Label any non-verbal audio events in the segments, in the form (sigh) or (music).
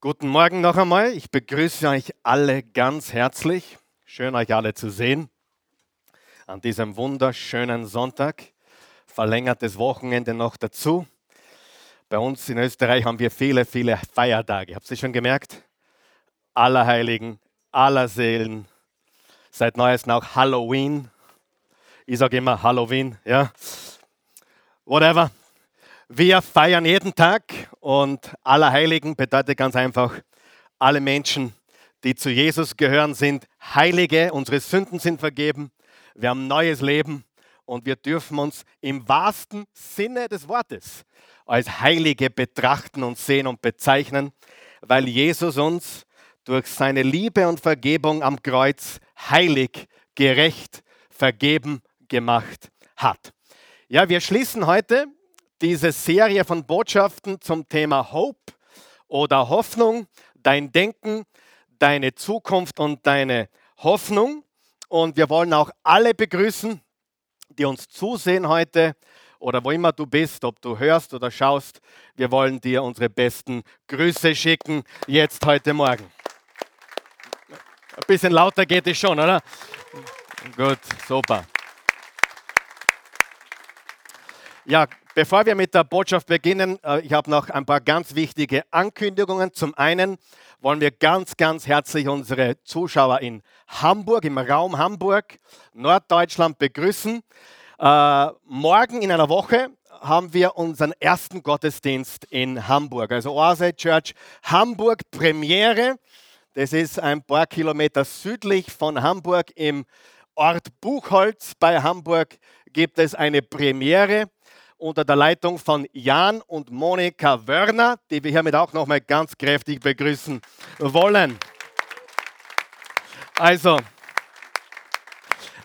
Guten Morgen noch einmal. Ich begrüße euch alle ganz herzlich. Schön, euch alle zu sehen an diesem wunderschönen Sonntag. Verlängertes Wochenende noch dazu. Bei uns in Österreich haben wir viele, viele Feiertage. Habt ihr schon gemerkt? Allerheiligen, Allerseelen. Seit neuestem auch Halloween. Ich sage immer Halloween, ja. Whatever. Wir feiern jeden Tag und Allerheiligen bedeutet ganz einfach, alle Menschen, die zu Jesus gehören, sind Heilige, unsere Sünden sind vergeben, wir haben neues Leben und wir dürfen uns im wahrsten Sinne des Wortes als Heilige betrachten und sehen und bezeichnen, weil Jesus uns durch seine Liebe und Vergebung am Kreuz heilig, gerecht, vergeben gemacht hat. Ja, wir schließen heute diese Serie von Botschaften zum Thema Hope oder Hoffnung, dein Denken, deine Zukunft und deine Hoffnung. Und wir wollen auch alle begrüßen, die uns zusehen heute oder wo immer du bist, ob du hörst oder schaust. Wir wollen dir unsere besten Grüße schicken, jetzt heute Morgen. Ein bisschen lauter geht es schon, oder? Gut, super. Ja, bevor wir mit der Botschaft beginnen, äh, ich habe noch ein paar ganz wichtige Ankündigungen. Zum einen wollen wir ganz, ganz herzlich unsere Zuschauer in Hamburg, im Raum Hamburg, Norddeutschland begrüßen. Äh, morgen in einer Woche haben wir unseren ersten Gottesdienst in Hamburg, also Oase Church Hamburg Premiere. Das ist ein paar Kilometer südlich von Hamburg im Ort Buchholz bei Hamburg gibt es eine Premiere unter der Leitung von Jan und Monika Wörner, die wir hiermit auch nochmal ganz kräftig begrüßen wollen. Also,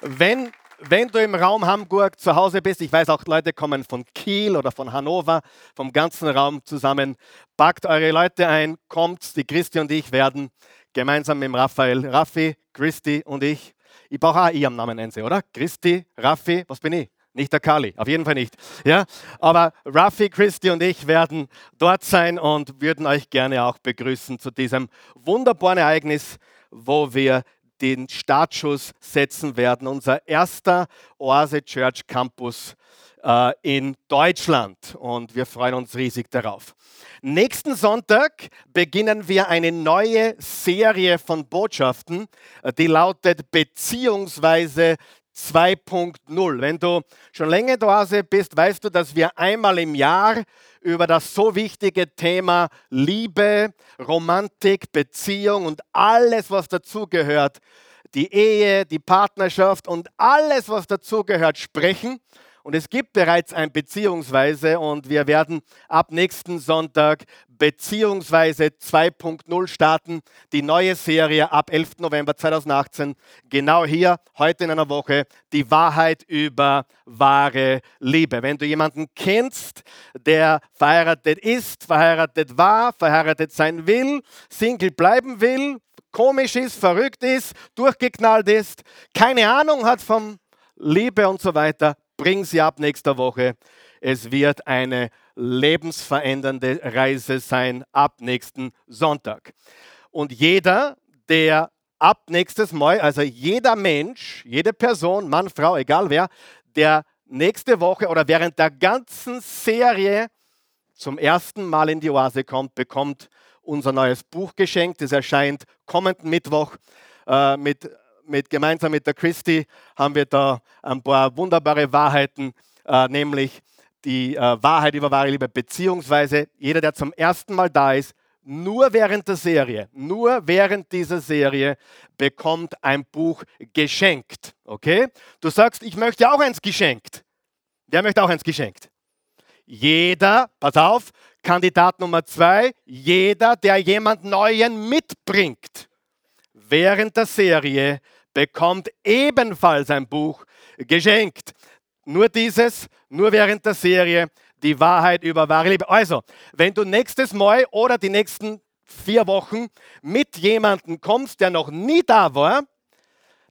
wenn, wenn du im Raum Hamburg zu Hause bist, ich weiß auch, Leute kommen von Kiel oder von Hannover, vom ganzen Raum zusammen, packt eure Leute ein, kommt, die Christi und ich werden gemeinsam mit Raphael, Raffi, Christi und ich, ich brauche auch ihren Namen nennen, oder? Christi, Raffi, was bin ich? Nicht der Kali, auf jeden Fall nicht. Ja? Aber Raffi, Christi und ich werden dort sein und würden euch gerne auch begrüßen zu diesem wunderbaren Ereignis, wo wir den Startschuss setzen werden. Unser erster Oase Church Campus äh, in Deutschland und wir freuen uns riesig darauf. Nächsten Sonntag beginnen wir eine neue Serie von Botschaften, äh, die lautet beziehungsweise 2.0. Wenn du schon länger da bist, weißt du, dass wir einmal im Jahr über das so wichtige Thema Liebe, Romantik, Beziehung und alles, was dazugehört, die Ehe, die Partnerschaft und alles, was dazugehört, sprechen. Und es gibt bereits ein Beziehungsweise und wir werden ab nächsten Sonntag Beziehungsweise 2.0 starten. Die neue Serie ab 11. November 2018. Genau hier, heute in einer Woche, die Wahrheit über wahre Liebe. Wenn du jemanden kennst, der verheiratet ist, verheiratet war, verheiratet sein will, Single bleiben will, komisch ist, verrückt ist, durchgeknallt ist, keine Ahnung hat vom Liebe und so weiter, bring sie ab nächster Woche. Es wird eine lebensverändernde Reise sein ab nächsten Sonntag. Und jeder, der ab nächstes Mal, also jeder Mensch, jede Person, Mann, Frau, egal wer, der nächste Woche oder während der ganzen Serie zum ersten Mal in die Oase kommt, bekommt unser neues Buch geschenkt. Es erscheint kommenden Mittwoch äh, mit mit, gemeinsam mit der Christi haben wir da ein paar wunderbare Wahrheiten, äh, nämlich die äh, Wahrheit über wahre Liebe, beziehungsweise jeder, der zum ersten Mal da ist, nur während der Serie, nur während dieser Serie bekommt ein Buch geschenkt. Okay? Du sagst, ich möchte auch eins geschenkt. Wer möchte auch eins geschenkt? Jeder, pass auf, Kandidat Nummer zwei, jeder, der jemand Neuen mitbringt während der Serie bekommt ebenfalls ein Buch geschenkt. Nur dieses, nur während der Serie, die Wahrheit über wahre Liebe. Also, wenn du nächstes Mal oder die nächsten vier Wochen mit jemandem kommst, der noch nie da war,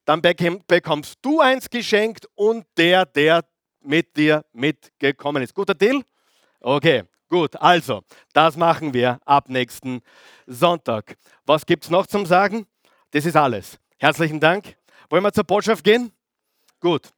dann bekommst du eins geschenkt und der, der mit dir mitgekommen ist. Guter Deal? Okay, Gut, also, das machen wir ab nächsten Sonntag. Was gibt es noch zum Sagen? Das ist alles. Herzlichen Dank. Wollen wir zur Botschaft gehen? Gut.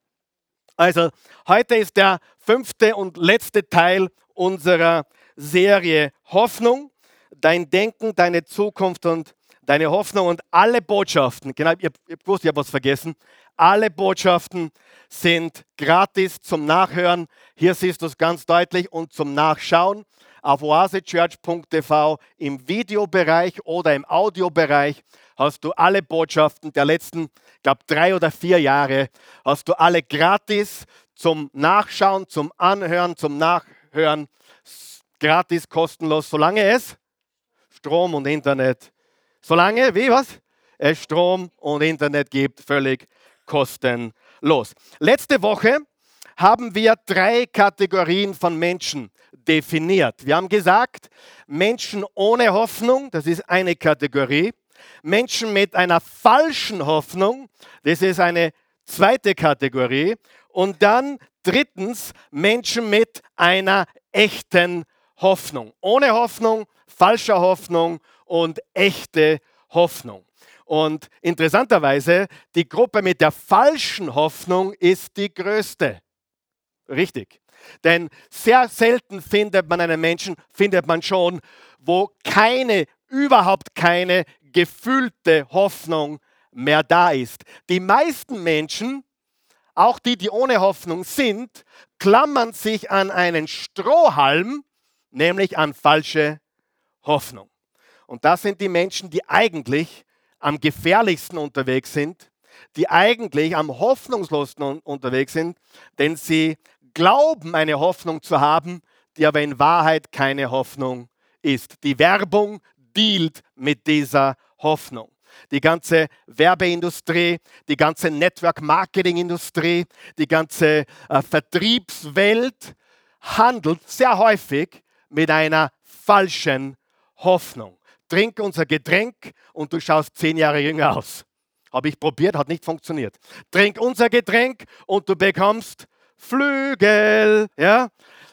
Also, heute ist der fünfte und letzte Teil unserer Serie Hoffnung. Dein Denken, deine Zukunft und deine Hoffnung und alle Botschaften, genau, ich habe gewusst, ich habe was vergessen, alle Botschaften sind gratis zum Nachhören. Hier siehst du es ganz deutlich und zum Nachschauen auf oasechurch.tv im Videobereich oder im Audiobereich hast du alle Botschaften der letzten, glaube, drei oder vier Jahre, hast du alle gratis zum Nachschauen, zum Anhören, zum Nachhören, gratis, kostenlos, solange es Strom und Internet, solange, wie was? Es Strom und Internet gibt, völlig kostenlos. Letzte Woche haben wir drei Kategorien von Menschen definiert. Wir haben gesagt, Menschen ohne Hoffnung, das ist eine Kategorie. Menschen mit einer falschen Hoffnung, das ist eine zweite Kategorie. Und dann drittens Menschen mit einer echten Hoffnung. Ohne Hoffnung, falscher Hoffnung und echte Hoffnung. Und interessanterweise, die Gruppe mit der falschen Hoffnung ist die größte. Richtig. Denn sehr selten findet man einen Menschen, findet man schon, wo keine, überhaupt keine gefühlte Hoffnung mehr da ist. Die meisten Menschen, auch die, die ohne Hoffnung sind, klammern sich an einen Strohhalm, nämlich an falsche Hoffnung. Und das sind die Menschen, die eigentlich am gefährlichsten unterwegs sind, die eigentlich am hoffnungslosesten unterwegs sind, denn sie glauben, eine Hoffnung zu haben, die aber in Wahrheit keine Hoffnung ist. Die Werbung dealt mit dieser Hoffnung. Die ganze Werbeindustrie, die ganze Network-Marketing-Industrie, die ganze äh, Vertriebswelt handelt sehr häufig mit einer falschen Hoffnung. Trink unser Getränk und du schaust zehn Jahre jünger aus. Habe ich probiert, hat nicht funktioniert. Trink unser Getränk und du bekommst Flügel, ja?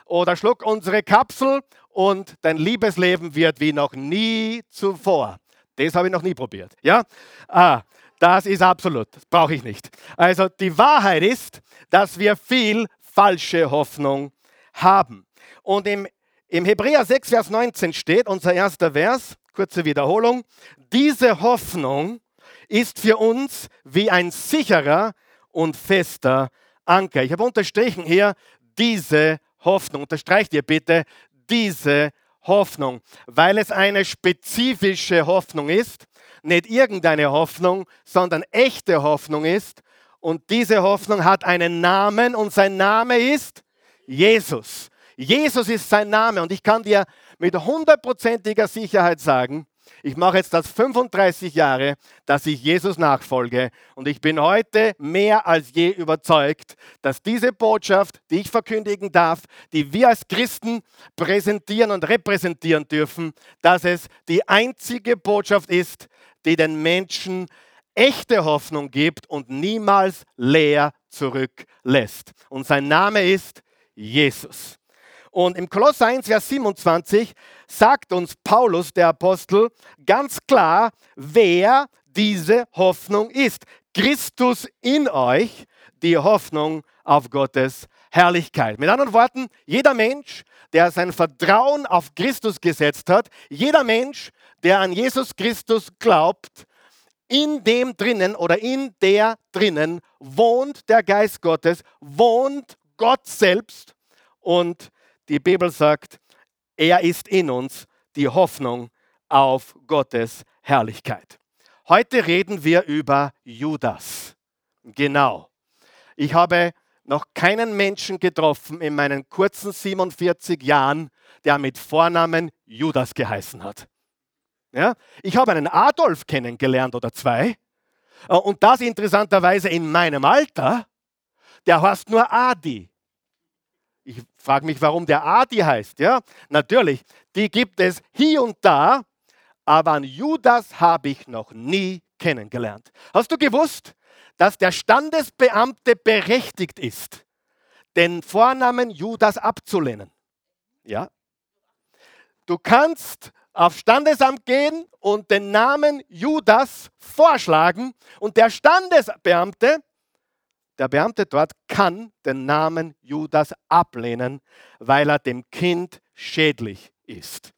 Oder schluck unsere Kapsel und dein Liebesleben wird wie noch nie zuvor. Das habe ich noch nie probiert, ja? Ah, das ist absolut, brauche ich nicht. Also die Wahrheit ist, dass wir viel falsche Hoffnung haben. Und im, im Hebräer 6, Vers 19 steht, unser erster Vers, kurze Wiederholung, diese Hoffnung ist für uns wie ein sicherer und fester Anker. Ich habe unterstrichen hier diese Hoffnung. Unterstreicht ihr bitte diese Hoffnung, weil es eine spezifische Hoffnung ist, nicht irgendeine Hoffnung, sondern echte Hoffnung ist. Und diese Hoffnung hat einen Namen und sein Name ist Jesus. Jesus ist sein Name und ich kann dir mit hundertprozentiger Sicherheit sagen, ich mache jetzt das 35 Jahre, dass ich Jesus nachfolge und ich bin heute mehr als je überzeugt, dass diese Botschaft, die ich verkündigen darf, die wir als Christen präsentieren und repräsentieren dürfen, dass es die einzige Botschaft ist, die den Menschen echte Hoffnung gibt und niemals leer zurücklässt. Und sein Name ist Jesus. Und im Kolosser 1, Vers 27 sagt uns Paulus, der Apostel, ganz klar, wer diese Hoffnung ist. Christus in euch, die Hoffnung auf Gottes Herrlichkeit. Mit anderen Worten, jeder Mensch, der sein Vertrauen auf Christus gesetzt hat, jeder Mensch, der an Jesus Christus glaubt, in dem drinnen oder in der drinnen wohnt der Geist Gottes, wohnt Gott selbst und die Bibel sagt, er ist in uns die Hoffnung auf Gottes Herrlichkeit. Heute reden wir über Judas. Genau. Ich habe noch keinen Menschen getroffen in meinen kurzen 47 Jahren, der mit Vornamen Judas geheißen hat. Ja? Ich habe einen Adolf kennengelernt oder zwei. Äh, und das interessanterweise in meinem Alter, der heißt nur Adi. Ich frage mich, warum der Adi heißt. Ja, natürlich, die gibt es hier und da, aber an Judas habe ich noch nie kennengelernt. Hast du gewusst, dass der Standesbeamte berechtigt ist, den Vornamen Judas abzulehnen? Ja, du kannst auf Standesamt gehen und den Namen Judas vorschlagen und der Standesbeamte, der Beamte dort kann den Namen Judas ablehnen, weil er dem Kind schädlich ist.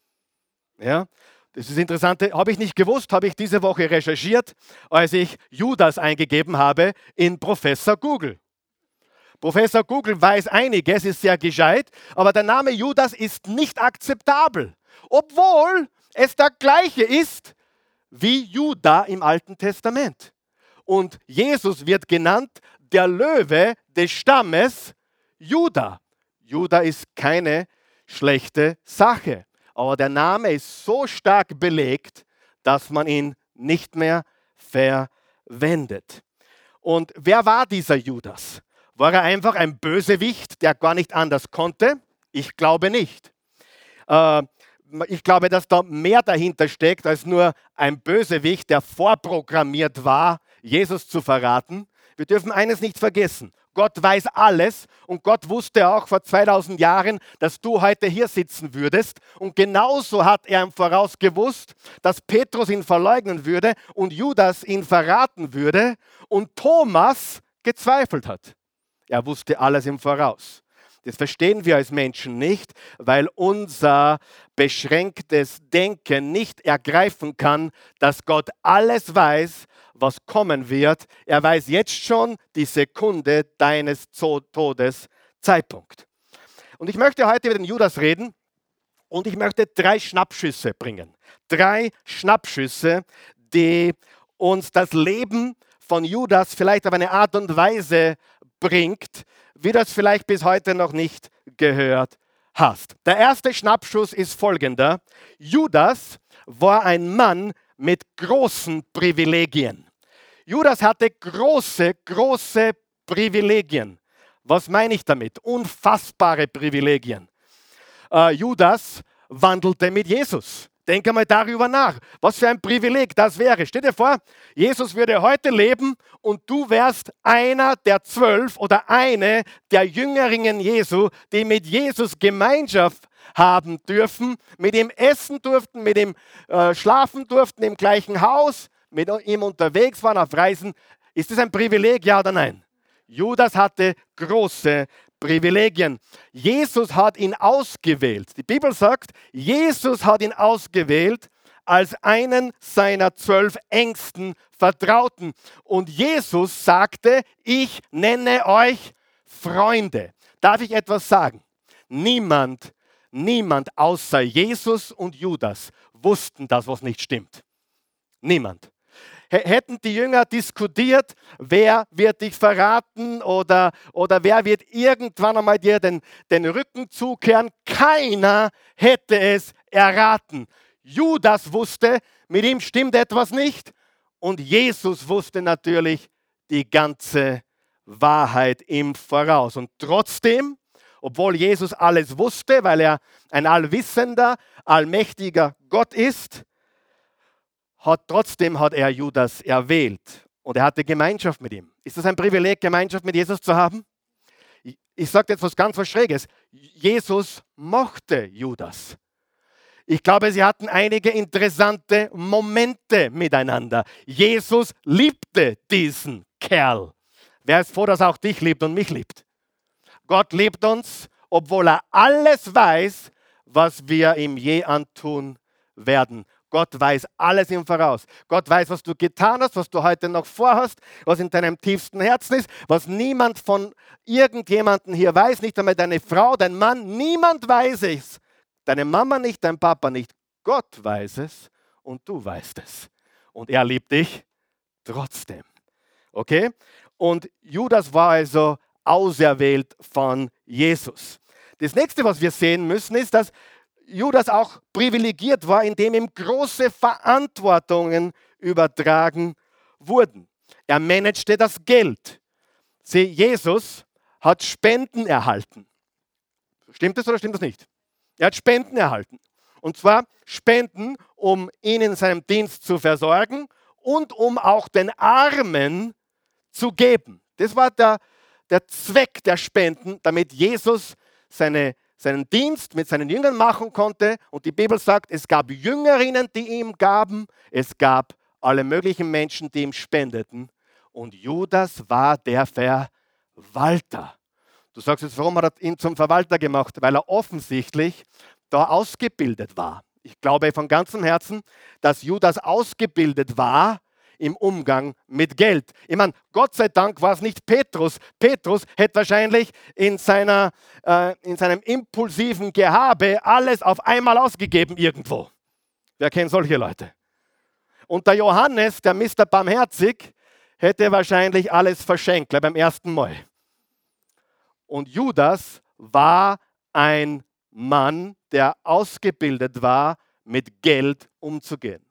Ja, das ist interessant, habe ich nicht gewusst, habe ich diese Woche recherchiert, als ich Judas eingegeben habe in Professor Google. Professor Google weiß einiges, ist sehr gescheit, aber der Name Judas ist nicht akzeptabel, obwohl es der gleiche ist wie Judah im Alten Testament. Und Jesus wird genannt der Löwe des Stammes Judah. Judah ist keine schlechte Sache. Aber der Name ist so stark belegt, dass man ihn nicht mehr verwendet. Und wer war dieser Judas? War er einfach ein Bösewicht, der gar nicht anders konnte? Ich glaube nicht. Äh, ich glaube, dass da mehr dahinter steckt als nur ein Bösewicht, der vorprogrammiert war, Jesus zu verraten. Wir dürfen eines nicht vergessen. Gott weiß alles und Gott wusste auch vor 2000 Jahren, dass du heute hier sitzen würdest. Und genauso hat er im Voraus gewusst, dass Petrus ihn verleugnen würde und Judas ihn verraten würde und Thomas gezweifelt hat. Er wusste alles im Voraus. Das verstehen wir als Menschen nicht, weil unser beschränktes Denken nicht ergreifen kann, dass Gott alles weiß, was kommen wird. Er weiß jetzt schon die Sekunde deines Todes Zeitpunkt. Und ich möchte heute über den Judas reden und ich möchte drei Schnappschüsse bringen. Drei Schnappschüsse, die uns das Leben von Judas vielleicht auf eine Art und Weise bringt, wie das vielleicht bis heute noch nicht gehört hast. Der erste Schnappschuss ist folgender. Judas war ein Mann mit großen Privilegien. Judas hatte große, große Privilegien. Was meine ich damit? Unfassbare Privilegien. Äh, Judas wandelte mit Jesus. Denke mal darüber nach. Was für ein Privileg das wäre. Stell dir vor, Jesus würde heute leben und du wärst einer der zwölf oder eine der Jüngerinnen Jesu, die mit Jesus Gemeinschaft haben dürfen, mit ihm essen durften, mit ihm äh, schlafen durften im gleichen Haus, mit ihm unterwegs waren auf Reisen. Ist das ein Privileg, ja oder nein? Judas hatte große Privilegien. Jesus hat ihn ausgewählt. Die Bibel sagt, Jesus hat ihn ausgewählt als einen seiner zwölf engsten Vertrauten. Und Jesus sagte, ich nenne euch Freunde. Darf ich etwas sagen? Niemand, niemand außer Jesus und Judas wussten das, was nicht stimmt. Niemand hätten die Jünger diskutiert, wer wird dich verraten oder, oder wer wird irgendwann einmal dir den, den Rücken zukehren, keiner hätte es erraten. Judas wusste, mit ihm stimmt etwas nicht und Jesus wusste natürlich die ganze Wahrheit im Voraus. Und trotzdem, obwohl Jesus alles wusste, weil er ein allwissender, allmächtiger Gott ist, hat trotzdem hat er Judas erwählt und er hatte Gemeinschaft mit ihm. Ist das ein Privileg, Gemeinschaft mit Jesus zu haben? Ich, sage jetzt was ganz was Schräges. Jesus mochte Judas. Ich glaube, sie hatten einige interessante Momente miteinander. Jesus liebte diesen Kerl. Wer ist froh, dass er auch dich liebt und mich liebt? Gott liebt uns, obwohl er alles weiß, was wir ihm je antun werden. Gott weiß alles im Voraus. Gott weiß, was du getan hast, was du heute noch vorhast, was in deinem tiefsten Herzen ist, was niemand von irgendjemandem hier weiß, nicht einmal deine Frau, dein Mann, niemand weiß es. Deine Mama nicht, dein Papa nicht. Gott weiß es und du weißt es. Und er liebt dich trotzdem. Okay? Und Judas war also auserwählt von Jesus. Das nächste, was wir sehen müssen, ist, dass Judas auch privilegiert war, indem ihm große Verantwortungen übertragen wurden. Er managte das Geld. Sieh, Jesus hat Spenden erhalten. Stimmt das oder stimmt das nicht? Er hat Spenden erhalten. Und zwar Spenden, um ihn in seinem Dienst zu versorgen und um auch den Armen zu geben. Das war der, der Zweck der Spenden, damit Jesus seine seinen Dienst mit seinen Jüngern machen konnte. Und die Bibel sagt, es gab Jüngerinnen, die ihm gaben. Es gab alle möglichen Menschen, die ihm spendeten. Und Judas war der Verwalter. Du sagst jetzt, warum hat er ihn zum Verwalter gemacht? Weil er offensichtlich da ausgebildet war. Ich glaube von ganzem Herzen, dass Judas ausgebildet war im Umgang mit Geld. Ich meine, Gott sei Dank war es nicht Petrus. Petrus hätte wahrscheinlich in, seiner, äh, in seinem impulsiven Gehabe alles auf einmal ausgegeben irgendwo. Wer kennt solche Leute? Und der Johannes, der Mr. Barmherzig, hätte wahrscheinlich alles verschenkt, gleich beim ersten Mal. Und Judas war ein Mann, der ausgebildet war, mit Geld umzugehen.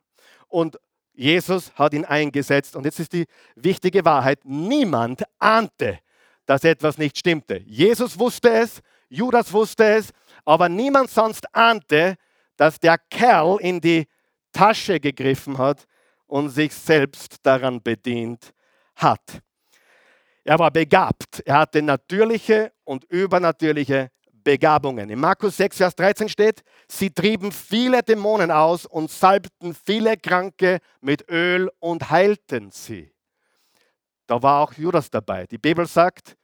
Und Jesus hat ihn eingesetzt. Und jetzt ist die wichtige Wahrheit, niemand ahnte, dass etwas nicht stimmte. Jesus wusste es, Judas wusste es, aber niemand sonst ahnte, dass der Kerl in die Tasche gegriffen hat und sich selbst daran bedient hat. Er war begabt. Er hatte natürliche und übernatürliche Begabungen. In Markus 6, Vers 13 steht, sie trieben viele Dämonen aus und salbten viele Kranke mit Öl und heilten sie. Da war auch Judas dabei. Die Bibel sagt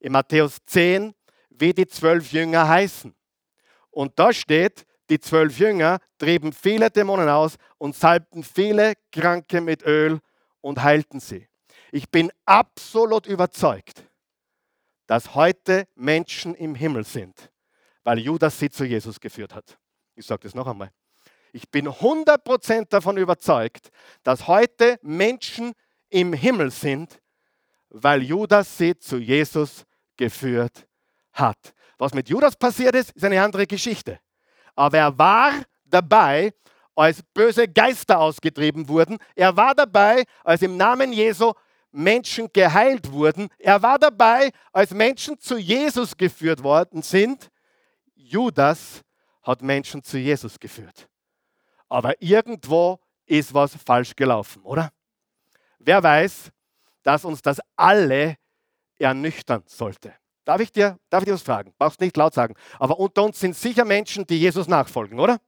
in Matthäus 10, wie die zwölf Jünger heißen. Und da steht, die zwölf Jünger trieben viele Dämonen aus und salbten viele Kranke mit Öl und heilten sie. Ich bin absolut überzeugt, dass heute Menschen im Himmel sind, weil Judas sie zu Jesus geführt hat. Ich sage das noch einmal. Ich bin 100% davon überzeugt, dass heute Menschen im Himmel sind, weil Judas sie zu Jesus geführt hat. Was mit Judas passiert ist, ist eine andere Geschichte. Aber er war dabei, als böse Geister ausgetrieben wurden. Er war dabei, als im Namen Jesu Menschen geheilt wurden. Er war dabei, als Menschen zu Jesus geführt worden sind. Judas hat Menschen zu Jesus geführt. Aber irgendwo ist was falsch gelaufen, oder? Wer weiß, dass uns das alle ernüchtern sollte. Darf ich dir, darf ich dir was fragen? Brauchst nicht laut sagen. Aber unter uns sind sicher Menschen, die Jesus nachfolgen, oder?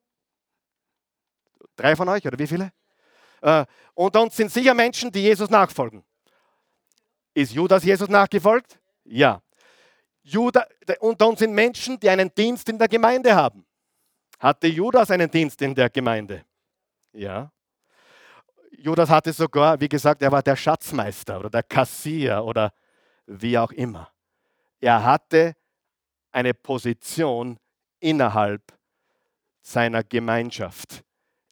Drei von euch oder wie viele? Äh, unter uns sind sicher Menschen, die Jesus nachfolgen. Ist Judas Jesus nachgefolgt? Ja. Judas, unter uns sind Menschen, die einen Dienst in der Gemeinde haben. Hatte Judas einen Dienst in der Gemeinde? Ja. Judas hatte sogar, wie gesagt, er war der Schatzmeister oder der Kassier oder wie auch immer. Er hatte eine Position innerhalb seiner Gemeinschaft.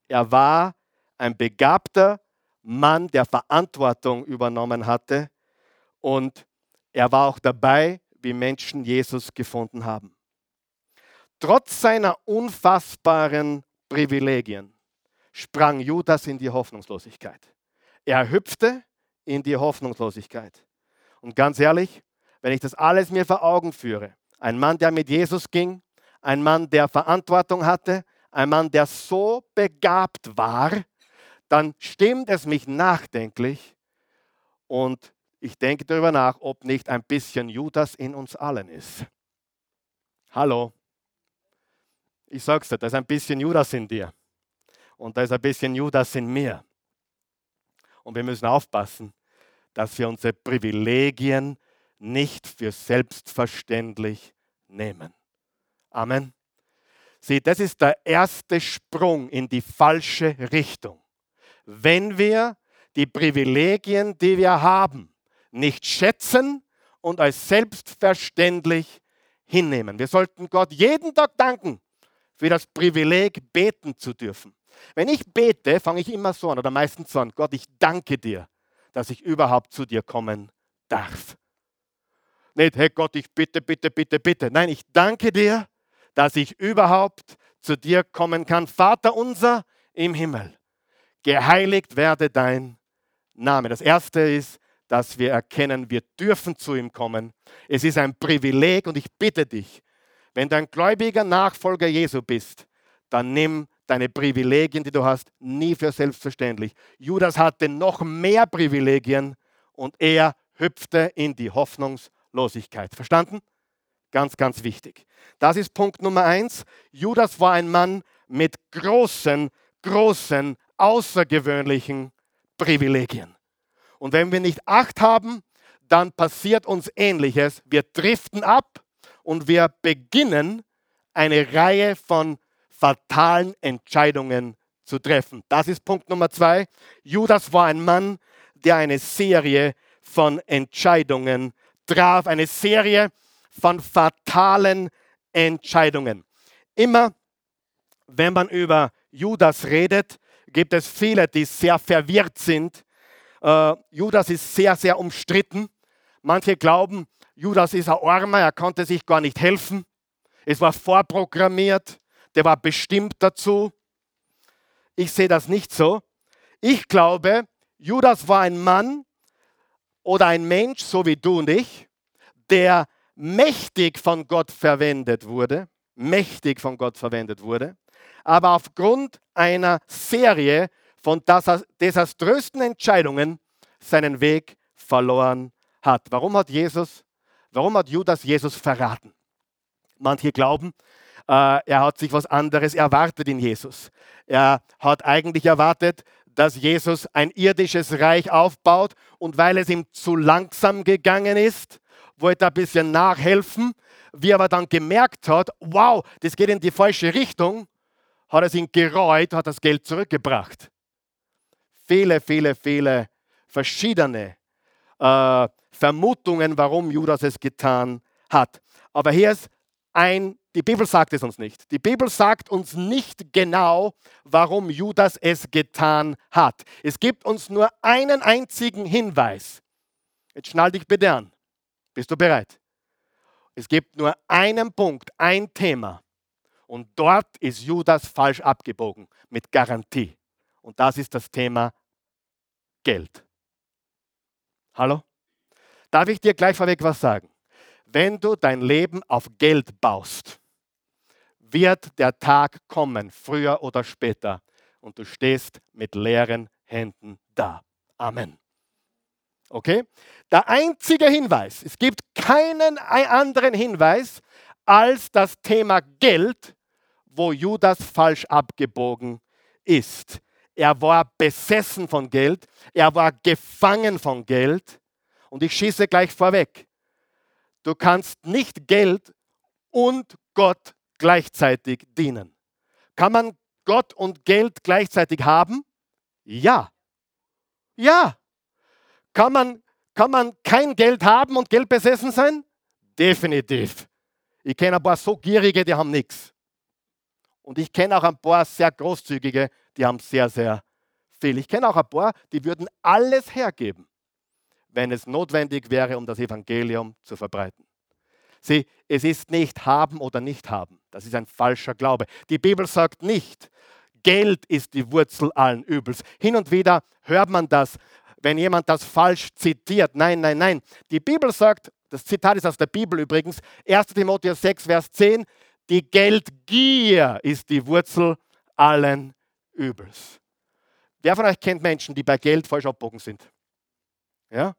Er war ein begabter Mann, der Verantwortung übernommen hatte und er war auch dabei, wie Menschen Jesus gefunden haben. Trotz seiner unfassbaren Privilegien sprang Judas in die Hoffnungslosigkeit. Er hüpfte in die Hoffnungslosigkeit. Und ganz ehrlich, wenn ich das alles mir vor Augen führe, ein Mann, der mit Jesus ging, ein Mann, der Verantwortung hatte, ein Mann, der so begabt war, dann stimmt es mich nachdenklich und ich denke darüber nach, ob nicht ein bisschen Judas in uns allen ist. Hallo. Ich sag's dir, da ist ein bisschen Judas in dir. Und da ist ein bisschen Judas in mir. Und wir müssen aufpassen, dass wir unsere Privilegien nicht für selbstverständlich nehmen. Amen. Sieh, das ist der erste Sprung in die falsche Richtung. Wenn wir die Privilegien, die wir haben, nicht schätzen und als selbstverständlich hinnehmen. Wir sollten Gott jeden Tag danken für das Privileg, beten zu dürfen. Wenn ich bete, fange ich immer so an oder meistens so an, Gott, ich danke dir, dass ich überhaupt zu dir kommen darf. Nicht, hey Gott, ich bitte, bitte, bitte, bitte. Nein, ich danke dir, dass ich überhaupt zu dir kommen kann. Vater unser im Himmel, geheiligt werde dein Name. Das erste ist, dass wir erkennen, wir dürfen zu ihm kommen. Es ist ein Privileg und ich bitte dich, wenn du ein gläubiger Nachfolger Jesu bist, dann nimm deine Privilegien, die du hast, nie für selbstverständlich. Judas hatte noch mehr Privilegien und er hüpfte in die Hoffnungslosigkeit. Verstanden? Ganz, ganz wichtig. Das ist Punkt Nummer eins. Judas war ein Mann mit großen, großen, außergewöhnlichen Privilegien. Und wenn wir nicht Acht haben, dann passiert uns Ähnliches. Wir driften ab und wir beginnen eine Reihe von fatalen Entscheidungen zu treffen. Das ist Punkt Nummer zwei. Judas war ein Mann, der eine Serie von Entscheidungen traf, eine Serie von fatalen Entscheidungen. Immer wenn man über Judas redet, gibt es viele, die sehr verwirrt sind. Äh, Judas ist sehr, sehr umstritten. Manche glauben, Judas ist ein Armer, er konnte sich gar nicht helfen. Es war vorprogrammiert, der war bestimmt dazu. Ich sehe das nicht so. Ich glaube, Judas war ein Mann oder ein Mensch, so wie du und ich, der mächtig von Gott verwendet wurde, mächtig von Gott verwendet wurde, aber aufgrund einer Serie von desaströsen Entscheidungen seinen Weg verloren hat. Warum hat Jesus, warum hat Judas Jesus verraten? Manche glauben, äh, er hat sich was anderes erwartet in Jesus. Er hat eigentlich erwartet, dass Jesus ein irdisches Reich aufbaut und weil es ihm zu langsam gegangen ist, wollte er ein bisschen nachhelfen. Wie er aber dann gemerkt hat, wow, das geht in die falsche Richtung, hat er ihn gereut, hat das Geld zurückgebracht. Viele, viele, viele verschiedene äh, Vermutungen, warum Judas es getan hat. Aber hier ist ein, die Bibel sagt es uns nicht. Die Bibel sagt uns nicht genau, warum Judas es getan hat. Es gibt uns nur einen einzigen Hinweis. Jetzt schnall dich bitte an. Bist du bereit? Es gibt nur einen Punkt, ein Thema. Und dort ist Judas falsch abgebogen, mit Garantie. Und das ist das Thema Geld. Hallo? Darf ich dir gleich vorweg was sagen? Wenn du dein Leben auf Geld baust, wird der Tag kommen, früher oder später, und du stehst mit leeren Händen da. Amen. Okay? Der einzige Hinweis, es gibt keinen anderen Hinweis als das Thema Geld, wo Judas falsch abgebogen ist. Er war besessen von Geld, er war gefangen von Geld. Und ich schieße gleich vorweg. Du kannst nicht Geld und Gott gleichzeitig dienen. Kann man Gott und Geld gleichzeitig haben? Ja. Ja. Kann man, kann man kein Geld haben und Geld besessen sein? Definitiv. Ich kenne ein paar so gierige, die haben nichts. Und ich kenne auch ein paar sehr großzügige, die haben sehr, sehr viel. Ich kenne auch ein paar, die würden alles hergeben, wenn es notwendig wäre, um das Evangelium zu verbreiten. Sieh, es ist nicht haben oder nicht haben. Das ist ein falscher Glaube. Die Bibel sagt nicht, Geld ist die Wurzel allen Übels. Hin und wieder hört man das, wenn jemand das falsch zitiert. Nein, nein, nein. Die Bibel sagt, das Zitat ist aus der Bibel übrigens, 1 Timotheus 6, Vers 10, die Geldgier ist die Wurzel allen Übels. Wer von euch kennt Menschen, die bei Geld falsch abbogen sind? Ja?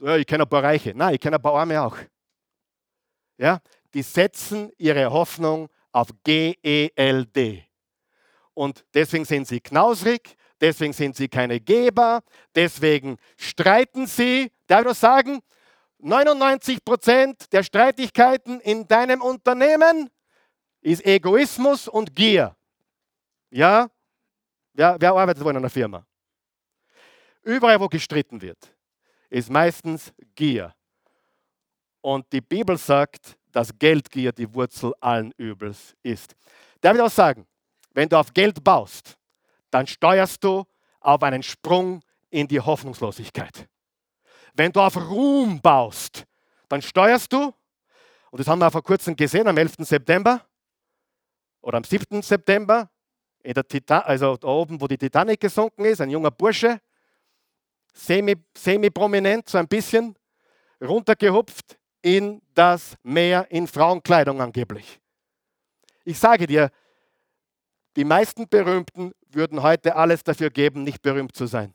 ich kenne ein paar Reiche. Nein, ich kenne ein paar Arme auch. Ja? Die setzen ihre Hoffnung auf G-E-L-D. Und deswegen sind sie knausrig, deswegen sind sie keine Geber, deswegen streiten sie. Darf ich noch sagen, 99 Prozent der Streitigkeiten in deinem Unternehmen ist Egoismus und Gier. Ja? Wer, wer arbeitet wo in einer Firma? Überall, wo gestritten wird, ist meistens Gier. Und die Bibel sagt, dass Geldgier die Wurzel allen Übels ist. Darf ich auch sagen, wenn du auf Geld baust, dann steuerst du auf einen Sprung in die Hoffnungslosigkeit. Wenn du auf Ruhm baust, dann steuerst du, und das haben wir vor kurzem gesehen, am 11. September oder am 7. September, in der Titan also da oben, wo die Titanic gesunken ist, ein junger Bursche, semi-prominent, semi so ein bisschen, runtergehupft in das Meer in Frauenkleidung angeblich. Ich sage dir, die meisten Berühmten würden heute alles dafür geben, nicht berühmt zu sein.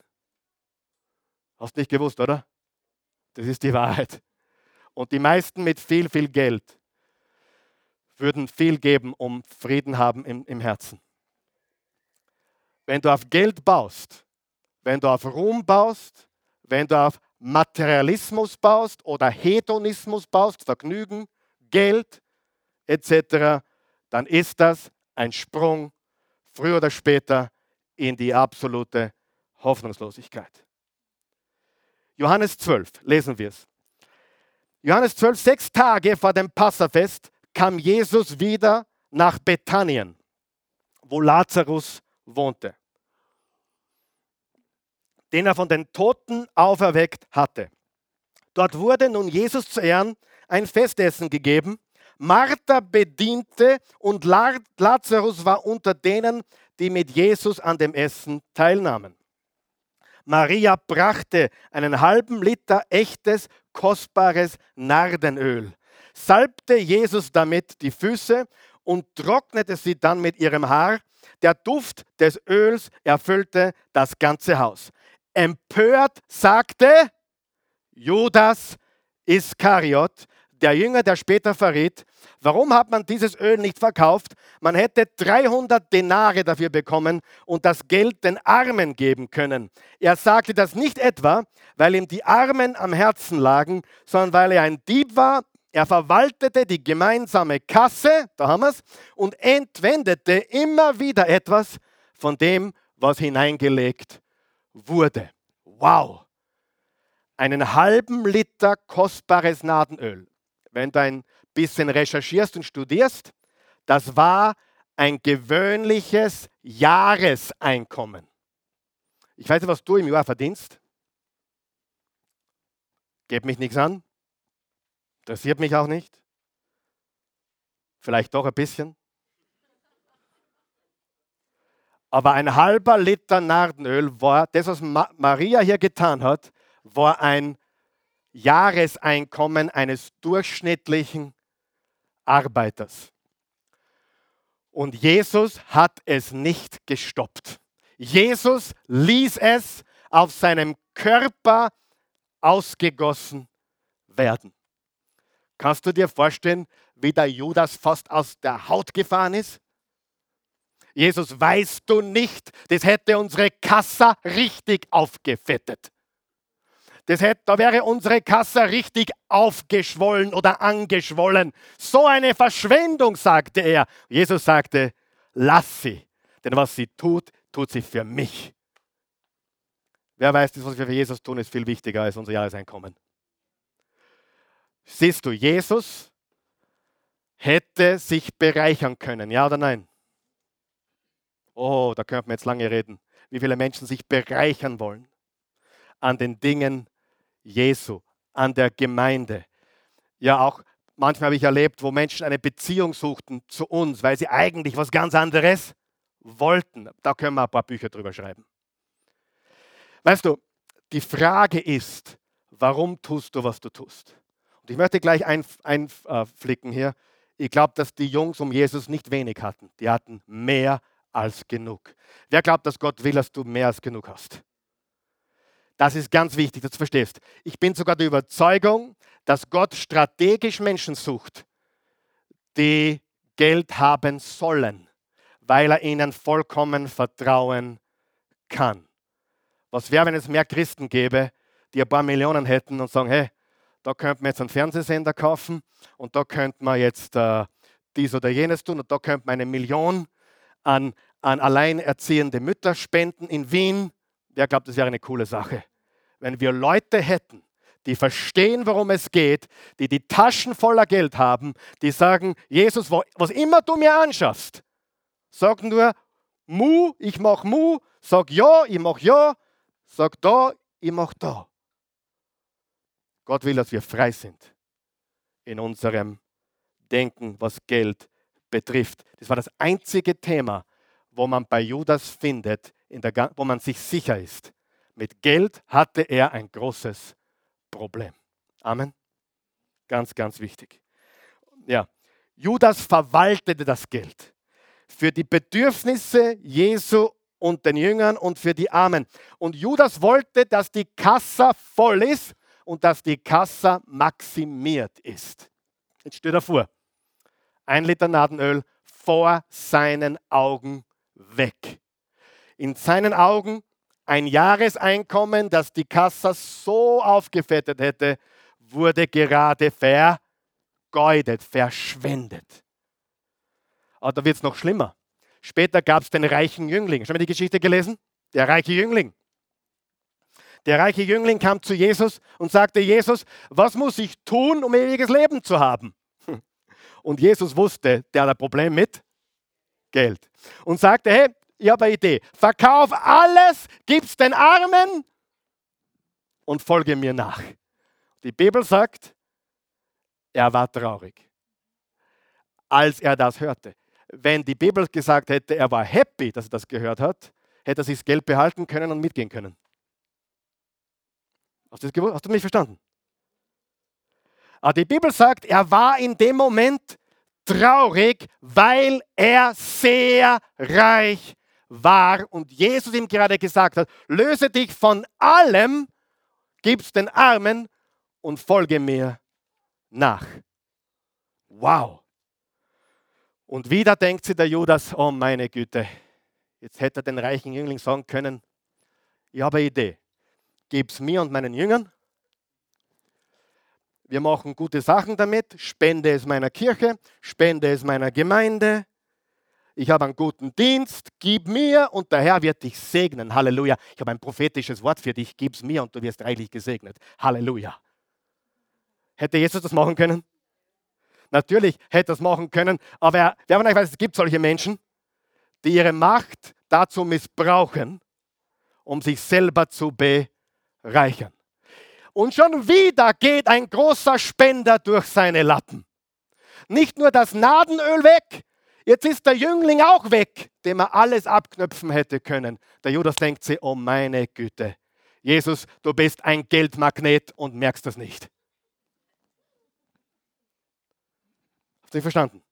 Hast nicht gewusst, oder? Das ist die Wahrheit. Und die meisten mit viel, viel Geld würden viel geben, um Frieden haben im, im Herzen. Wenn du auf Geld baust, wenn du auf Ruhm baust, wenn du auf Materialismus baust oder Hedonismus baust, Vergnügen, Geld etc., dann ist das ein Sprung früher oder später in die absolute Hoffnungslosigkeit. Johannes 12, lesen wir es. Johannes 12, sechs Tage vor dem Passafest kam Jesus wieder nach Bethanien, wo Lazarus wohnte, den er von den Toten auferweckt hatte. Dort wurde nun Jesus zu Ehren ein Festessen gegeben. Martha bediente und Lazarus war unter denen, die mit Jesus an dem Essen teilnahmen. Maria brachte einen halben Liter echtes, kostbares Nardenöl, salbte Jesus damit die Füße und trocknete sie dann mit ihrem Haar. Der Duft des Öls erfüllte das ganze Haus. Empört sagte Judas Iskariot, der Jünger, der später verriet, warum hat man dieses Öl nicht verkauft? Man hätte 300 Denare dafür bekommen und das Geld den Armen geben können. Er sagte das nicht etwa, weil ihm die Armen am Herzen lagen, sondern weil er ein Dieb war. Er verwaltete die gemeinsame Kasse, da haben wir es, und entwendete immer wieder etwas von dem, was hineingelegt wurde. Wow! Einen halben Liter kostbares Nadenöl wenn du ein bisschen recherchierst und studierst, das war ein gewöhnliches Jahreseinkommen. Ich weiß nicht, was du im Jahr verdienst. Geht mich nichts an. Interessiert mich auch nicht. Vielleicht doch ein bisschen. Aber ein halber Liter Nardenöl war, das, was Maria hier getan hat, war ein Jahreseinkommen eines durchschnittlichen Arbeiters. Und Jesus hat es nicht gestoppt. Jesus ließ es auf seinem Körper ausgegossen werden. Kannst du dir vorstellen, wie der Judas fast aus der Haut gefahren ist? Jesus, weißt du nicht, das hätte unsere Kassa richtig aufgefettet. Das hätte, da wäre unsere Kasse richtig aufgeschwollen oder angeschwollen. So eine Verschwendung, sagte er. Jesus sagte, lass sie, denn was sie tut, tut sie für mich. Wer weiß, das, was wir für Jesus tun, ist viel wichtiger als unser Jahreseinkommen. Siehst du, Jesus hätte sich bereichern können, ja oder nein? Oh, da könnte man jetzt lange reden, wie viele Menschen sich bereichern wollen an den Dingen Jesu, an der Gemeinde. Ja, auch manchmal habe ich erlebt, wo Menschen eine Beziehung suchten zu uns, weil sie eigentlich was ganz anderes wollten. Da können wir ein paar Bücher drüber schreiben. Weißt du, die Frage ist, warum tust du, was du tust? Und ich möchte gleich einflicken hier. Ich glaube, dass die Jungs um Jesus nicht wenig hatten. Die hatten mehr als genug. Wer glaubt, dass Gott will, dass du mehr als genug hast? Das ist ganz wichtig, dass du verstehst. Ich bin sogar der Überzeugung, dass Gott strategisch Menschen sucht, die Geld haben sollen, weil er ihnen vollkommen vertrauen kann. Was wäre, wenn es mehr Christen gäbe, die ein paar Millionen hätten und sagen, hey, da könnten wir jetzt einen Fernsehsender kaufen und da könnte man jetzt äh, dies oder jenes tun und da könnte man eine Million an, an alleinerziehende Mütter spenden in Wien Wer glaubt, das wäre eine coole Sache? Wenn wir Leute hätten, die verstehen, worum es geht, die die Taschen voller Geld haben, die sagen, Jesus, was immer du mir anschaffst, sag nur Mu, ich mach Mu, sag Ja, ich mach Ja, sag Da, ich mach Da. Gott will, dass wir frei sind in unserem Denken, was Geld betrifft. Das war das einzige Thema, wo man bei Judas findet, der, wo man sich sicher ist. Mit Geld hatte er ein großes Problem. Amen. Ganz, ganz wichtig. Ja, Judas verwaltete das Geld für die Bedürfnisse Jesu und den Jüngern und für die Armen. Und Judas wollte, dass die Kasse voll ist und dass die Kasse maximiert ist. Jetzt steht er vor. ein Liter Nadenöl vor seinen Augen weg. In seinen Augen ein Jahreseinkommen, das die Kasse so aufgefettet hätte, wurde gerade vergeudet, verschwendet. Aber da wird es noch schlimmer. Später gab es den reichen Jüngling. Schon mal die Geschichte gelesen? Der reiche Jüngling. Der reiche Jüngling kam zu Jesus und sagte, Jesus, was muss ich tun, um ewiges Leben zu haben? (laughs) Und Jesus wusste, der hat ein Problem mit Geld. Und sagte, hey, ich habe eine Idee. Verkauf alles, gib's den Armen und folge mir nach. Die Bibel sagt, er war traurig, als er das hörte. Wenn die Bibel gesagt hätte, er war happy, dass er das gehört hat, hätte er sich das Geld behalten können und mitgehen können. Hast du, das Hast du mich verstanden? Aber die Bibel sagt, er war in dem Moment traurig, weil er sehr reich war und Jesus ihm gerade gesagt hat, löse dich von allem, gib's den Armen und folge mir nach. Wow. Und wieder denkt sich der Judas, oh meine Güte, jetzt hätte er den reichen Jüngling sagen können, ich habe eine Idee, gib's mir und meinen Jüngern. Wir machen gute Sachen damit, spende es meiner Kirche, spende es meiner Gemeinde, ich habe einen guten Dienst, gib mir und der Herr wird dich segnen. Halleluja. Ich habe ein prophetisches Wort für dich, gib es mir und du wirst reichlich gesegnet. Halleluja. Hätte Jesus das machen können? Natürlich hätte er es machen können, aber wer von euch weiß, es gibt solche Menschen, die ihre Macht dazu missbrauchen, um sich selber zu bereichern. Und schon wieder geht ein großer Spender durch seine Lappen. Nicht nur das Nadenöl weg, Jetzt ist der Jüngling auch weg, dem er alles abknöpfen hätte können. Der Judas denkt sich, oh meine Güte, Jesus, du bist ein Geldmagnet und merkst das nicht. Hast du verstanden?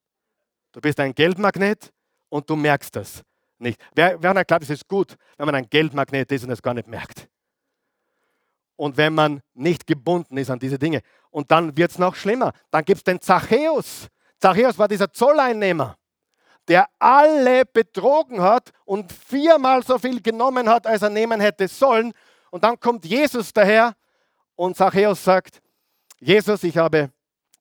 Du bist ein Geldmagnet und du merkst das nicht. Wer, wer glaubt, es ist gut, wenn man ein Geldmagnet ist und es gar nicht merkt. Und wenn man nicht gebunden ist an diese Dinge. Und dann wird es noch schlimmer. Dann gibt es den Zachäus. Zachäus war dieser Zolleinnehmer der alle betrogen hat und viermal so viel genommen hat, als er nehmen hätte sollen. Und dann kommt Jesus daher und Zachäus sagt, Jesus, ich habe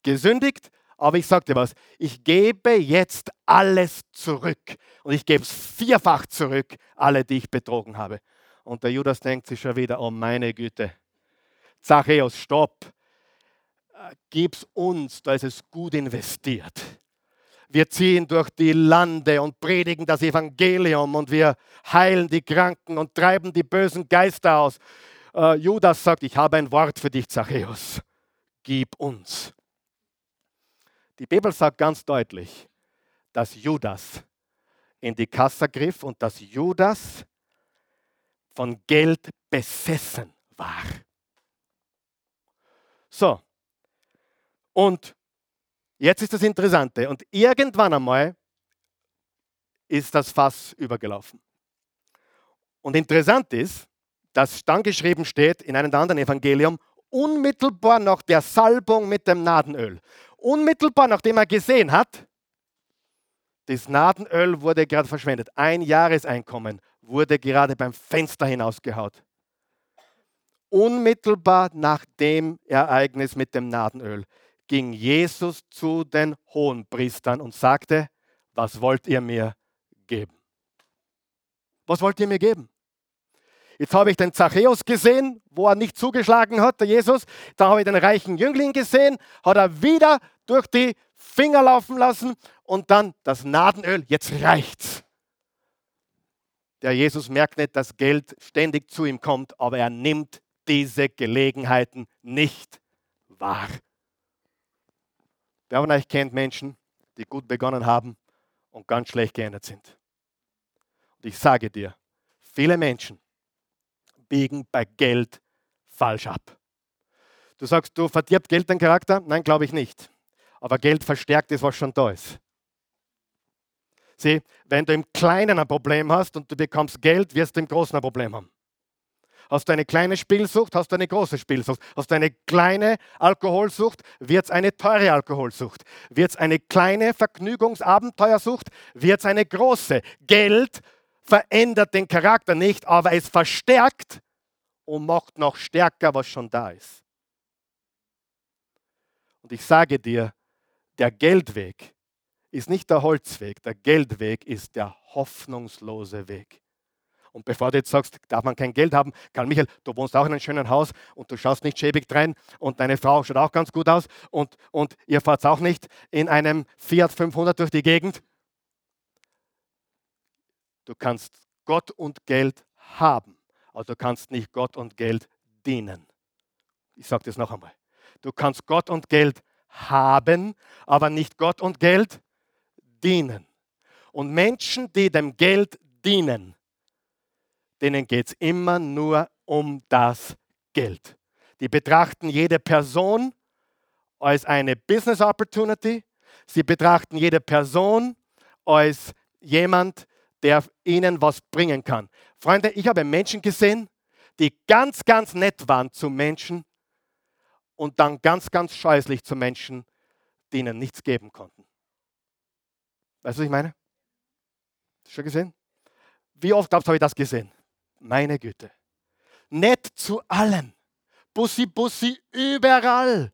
gesündigt, aber ich sage dir was, ich gebe jetzt alles zurück und ich gebe es vierfach zurück, alle, die ich betrogen habe. Und der Judas denkt sich schon wieder, oh meine Güte, Zachäus, stopp, äh, gib's uns, da ist es gut investiert wir ziehen durch die Lande und predigen das Evangelium und wir heilen die Kranken und treiben die bösen Geister aus. Äh, Judas sagt, ich habe ein Wort für dich, Zachäus. Gib uns. Die Bibel sagt ganz deutlich, dass Judas in die Kasse griff und dass Judas von Geld besessen war. So. Und Jetzt ist das Interessante. Und irgendwann einmal ist das Fass übergelaufen. Und interessant ist, dass dann geschrieben steht in einem anderen Evangelium, unmittelbar nach der Salbung mit dem Nadenöl, unmittelbar nachdem er gesehen hat, das Nadenöl wurde gerade verschwendet. Ein Jahreseinkommen wurde gerade beim Fenster hinausgehaut. Unmittelbar nach dem Ereignis mit dem Nadenöl ging Jesus zu den Hohenpriestern und sagte, was wollt ihr mir geben? Was wollt ihr mir geben? Jetzt habe ich den Zachäus gesehen, wo er nicht zugeschlagen hat, der Jesus. Da habe ich den reichen Jüngling gesehen, hat er wieder durch die Finger laufen lassen und dann das Nadenöl. Jetzt reicht's. Der Jesus merkt nicht, dass Geld ständig zu ihm kommt, aber er nimmt diese Gelegenheiten nicht wahr. Wer von euch kennt Menschen, die gut begonnen haben und ganz schlecht geendet sind? Und ich sage dir, viele Menschen biegen bei Geld falsch ab. Du sagst, du verdirbt Geld deinen Charakter? Nein, glaube ich nicht. Aber Geld verstärkt das, was schon da ist. Sieh, wenn du im Kleinen ein Problem hast und du bekommst Geld, wirst du im Großen ein Problem haben. Hast du eine kleine Spielsucht, hast du eine große Spielsucht. Hast du eine kleine Alkoholsucht, wird es eine teure Alkoholsucht. Wird es eine kleine Vergnügungsabenteuersucht, wird es eine große. Geld verändert den Charakter nicht, aber es verstärkt und macht noch stärker, was schon da ist. Und ich sage dir, der Geldweg ist nicht der Holzweg, der Geldweg ist der hoffnungslose Weg. Und bevor du jetzt sagst, darf man kein Geld haben, Karl Michael, du wohnst auch in einem schönen Haus und du schaust nicht schäbig drein und deine Frau schaut auch ganz gut aus und, und ihr fahrt auch nicht in einem Fiat 500 durch die Gegend. Du kannst Gott und Geld haben, aber du kannst nicht Gott und Geld dienen. Ich sage das noch einmal. Du kannst Gott und Geld haben, aber nicht Gott und Geld dienen. Und Menschen, die dem Geld dienen, denen geht es immer nur um das Geld. Die betrachten jede Person als eine Business Opportunity. Sie betrachten jede Person als jemand, der ihnen was bringen kann. Freunde, ich habe Menschen gesehen, die ganz, ganz nett waren zu Menschen und dann ganz, ganz scheußlich zu Menschen, die ihnen nichts geben konnten. Weißt du, was ich meine? Schon gesehen? Wie oft habe ich das gesehen? Meine Güte. Nett zu allen. Bussi, Bussi, überall.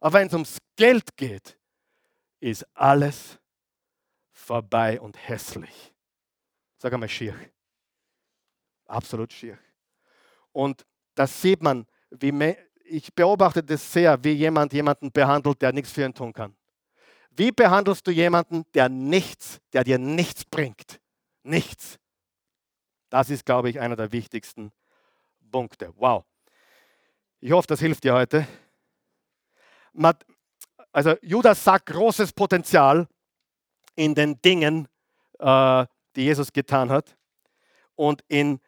Aber wenn es ums Geld geht, ist alles vorbei und hässlich. Sag einmal schier. Absolut schier. Und das sieht man, wie ich beobachte das sehr, wie jemand jemanden behandelt, der nichts für ihn tun kann. Wie behandelst du jemanden, der nichts, der dir nichts bringt? Nichts. Das ist, glaube ich, einer der wichtigsten Punkte. Wow. Ich hoffe, das hilft dir heute. Also Judas sagt großes Potenzial in den Dingen, äh, die Jesus getan hat und in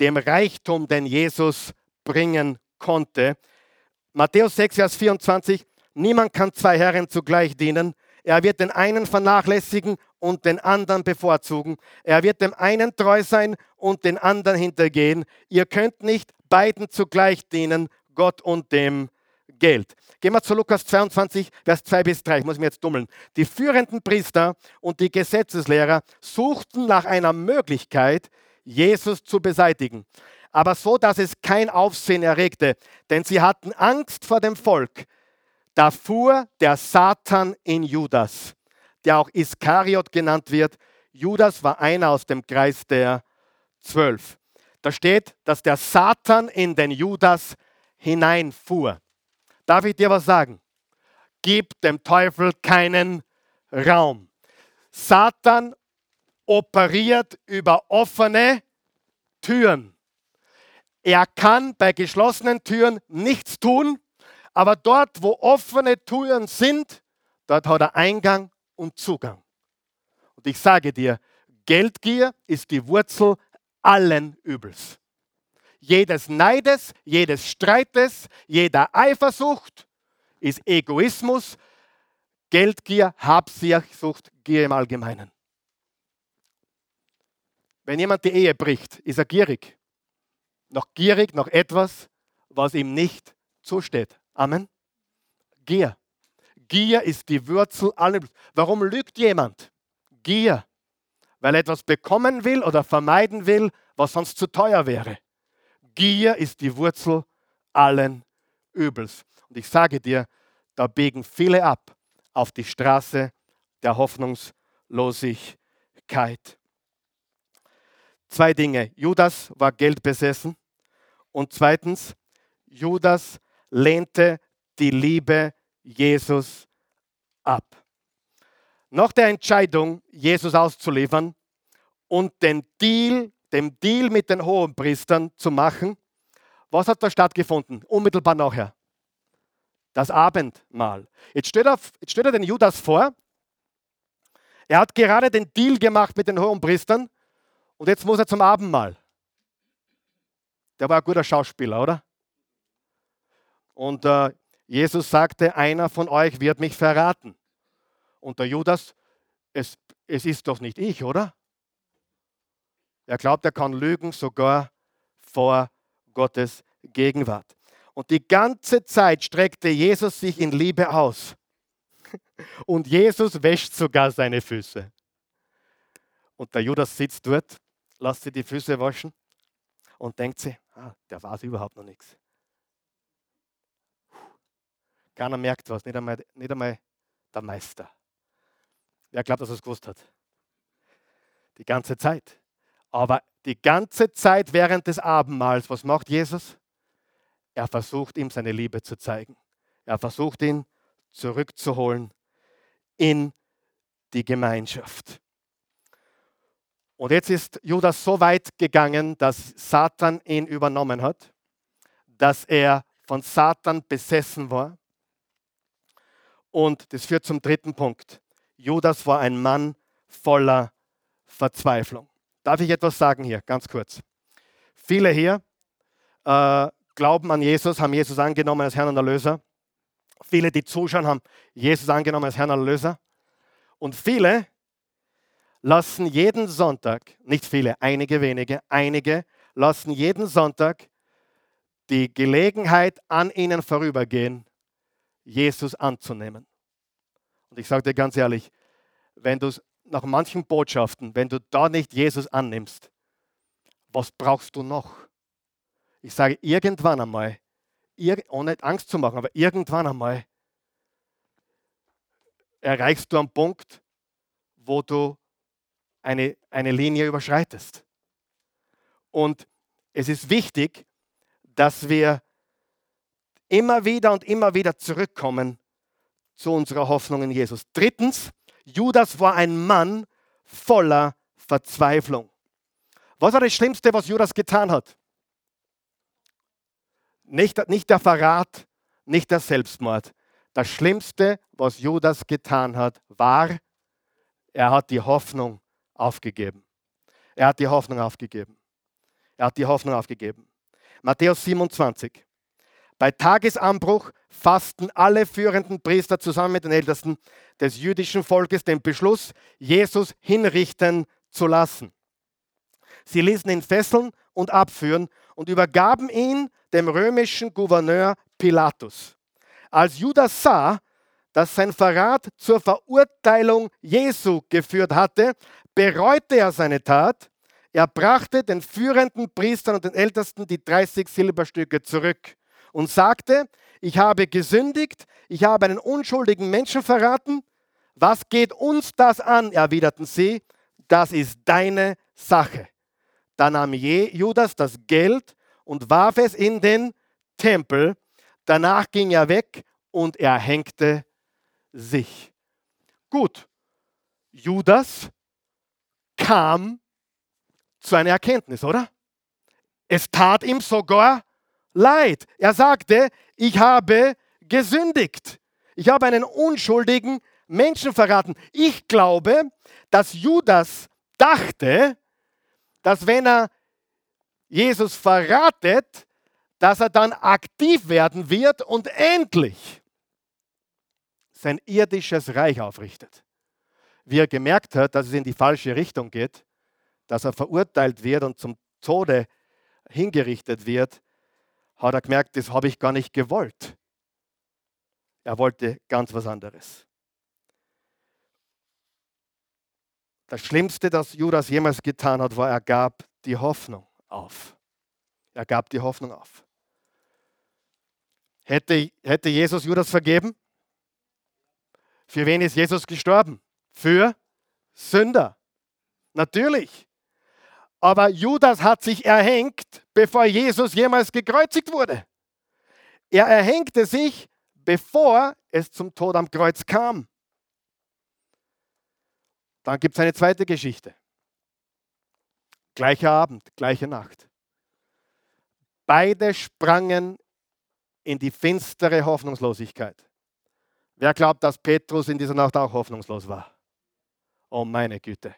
dem Reichtum, den Jesus bringen konnte. Matthäus 6, Vers 24, niemand kann zwei Herren zugleich dienen. Er wird den einen vernachlässigen und den anderen bevorzugen. Er wird dem einen treu sein und den anderen hintergehen. Ihr könnt nicht beiden zugleich dienen, Gott und dem Geld. Gehen wir zu Lukas 22, Vers 2 bis 3. Ich muss mir jetzt dummeln. Die führenden Priester und die Gesetzeslehrer suchten nach einer Möglichkeit, Jesus zu beseitigen. Aber so, dass es kein Aufsehen erregte, denn sie hatten Angst vor dem Volk. Da fuhr der Satan in Judas der auch Iskariot genannt wird. Judas war einer aus dem Kreis der Zwölf. Da steht, dass der Satan in den Judas hineinfuhr. Darf ich dir was sagen? Gib dem Teufel keinen Raum. Satan operiert über offene Türen. Er kann bei geschlossenen Türen nichts tun, aber dort, wo offene Türen sind, dort hat er Eingang und Zugang. Und ich sage dir, Geldgier ist die Wurzel allen Übels. Jedes Neides, jedes Streites, jeder Eifersucht ist Egoismus, Geldgier, Habsucht, Gier im Allgemeinen. Wenn jemand die Ehe bricht, ist er gierig. Noch gierig nach etwas, was ihm nicht zusteht. Amen. Gier. Gier ist die Wurzel aller. Warum lügt jemand? Gier. Weil er etwas bekommen will oder vermeiden will, was sonst zu teuer wäre. Gier ist die Wurzel allen Übels. Und ich sage dir, da biegen viele ab auf die Straße der Hoffnungslosigkeit. Zwei Dinge. Judas war geldbesessen und zweitens, Judas lehnte die Liebe Jesus ab. Nach der Entscheidung, Jesus auszuliefern und den Deal, dem Deal mit den Hohenpriestern zu machen, was hat da stattgefunden? Unmittelbar nachher. Das Abendmahl. Jetzt stellt er, jetzt stellt er den Judas vor. Er hat gerade den Deal gemacht mit den Hohenpriestern und jetzt muss er zum Abendmahl. Der war ein guter Schauspieler, oder? Und äh, Jesus sagte, einer von euch wird mich verraten. Und der Judas, es, es ist doch nicht ich, oder? Er glaubt, er kann lügen sogar vor Gottes Gegenwart. Und die ganze Zeit streckte Jesus sich in Liebe aus. (laughs) Und Jesus wäscht sogar seine Füße. Und der Judas sitzt dort, lässt sich die Füße waschen und denkt sich, ah, der weiß überhaupt noch nichts. Keiner merkt was, nicht einmal, nicht einmal der Meister. Wer glaubt, dass er es gewusst hat? Die ganze Zeit. Aber die ganze Zeit während des Abendmahls, was macht Jesus? Er versucht ihm seine Liebe zu zeigen. Er versucht ihn zurückzuholen in die Gemeinschaft. Und jetzt ist Judas so weit gegangen, dass Satan ihn übernommen hat, dass er von Satan besessen war. Und das führt zum dritten Punkt. Judas war ein Mann voller Verzweiflung. Darf ich etwas sagen hier, ganz kurz? Viele hier äh, glauben an Jesus, haben Jesus angenommen als Herrn und Erlöser. Viele, die zuschauen, haben Jesus angenommen als Herrn und Erlöser. Und viele lassen jeden Sonntag, nicht viele, einige wenige, einige lassen jeden Sonntag die Gelegenheit an ihnen vorübergehen, Jesus anzunehmen. Und ich sage dir ganz ehrlich, wenn du nach manchen Botschaften, wenn du da nicht Jesus annimmst, was brauchst du noch? Ich sage, irgendwann einmal, ohne Angst zu machen, aber irgendwann einmal erreichst du einen Punkt, wo du eine, eine Linie überschreitest. Und es ist wichtig, dass wir immer wieder und immer wieder zurückkommen zu unserer Hoffnung in Jesus. Drittens, Judas war ein Mann voller Verzweiflung. Was war das Schlimmste, was Judas getan hat? Nicht, nicht der Verrat, nicht der Selbstmord. Das Schlimmste, was Judas getan hat, war, er hat die Hoffnung aufgegeben. Er hat die Hoffnung aufgegeben. Er hat die Hoffnung aufgegeben. Matthäus 27. Bei Tagesanbruch fassten alle führenden Priester zusammen mit den Ältesten des jüdischen Volkes den Beschluss, Jesus hinrichten zu lassen. Sie ließen ihn fesseln und abführen und übergaben ihn dem römischen Gouverneur Pilatus. Als Judas sah, dass sein Verrat zur Verurteilung Jesu geführt hatte, bereute er seine Tat. Er brachte den führenden Priestern und den Ältesten die 30 Silberstücke zurück und sagte, ich habe gesündigt, ich habe einen unschuldigen Menschen verraten. Was geht uns das an? erwiderten sie. Das ist deine Sache. Da nahm Judas das Geld und warf es in den Tempel. Danach ging er weg und erhängte sich. Gut, Judas kam zu einer Erkenntnis, oder? Es tat ihm sogar leid. Er sagte, ich habe gesündigt. Ich habe einen unschuldigen Menschen verraten. Ich glaube, dass Judas dachte, dass wenn er Jesus verratet, dass er dann aktiv werden wird und endlich sein irdisches Reich aufrichtet. Wie er gemerkt hat, dass es in die falsche Richtung geht, dass er verurteilt wird und zum Tode hingerichtet wird, hat er gemerkt, das habe ich gar nicht gewollt. Er wollte ganz was anderes. Das Schlimmste, das Judas jemals getan hat, war, er gab die Hoffnung auf. Er gab die Hoffnung auf. Hätte, hätte Jesus Judas vergeben? Für wen ist Jesus gestorben? Für Sünder. Natürlich. Aber Judas hat sich erhängt, bevor Jesus jemals gekreuzigt wurde. Er erhängte sich, bevor es zum Tod am Kreuz kam. Dann gibt es eine zweite Geschichte. Gleicher Abend, gleiche Nacht. Beide sprangen in die finstere Hoffnungslosigkeit. Wer glaubt, dass Petrus in dieser Nacht auch hoffnungslos war? Oh meine Güte.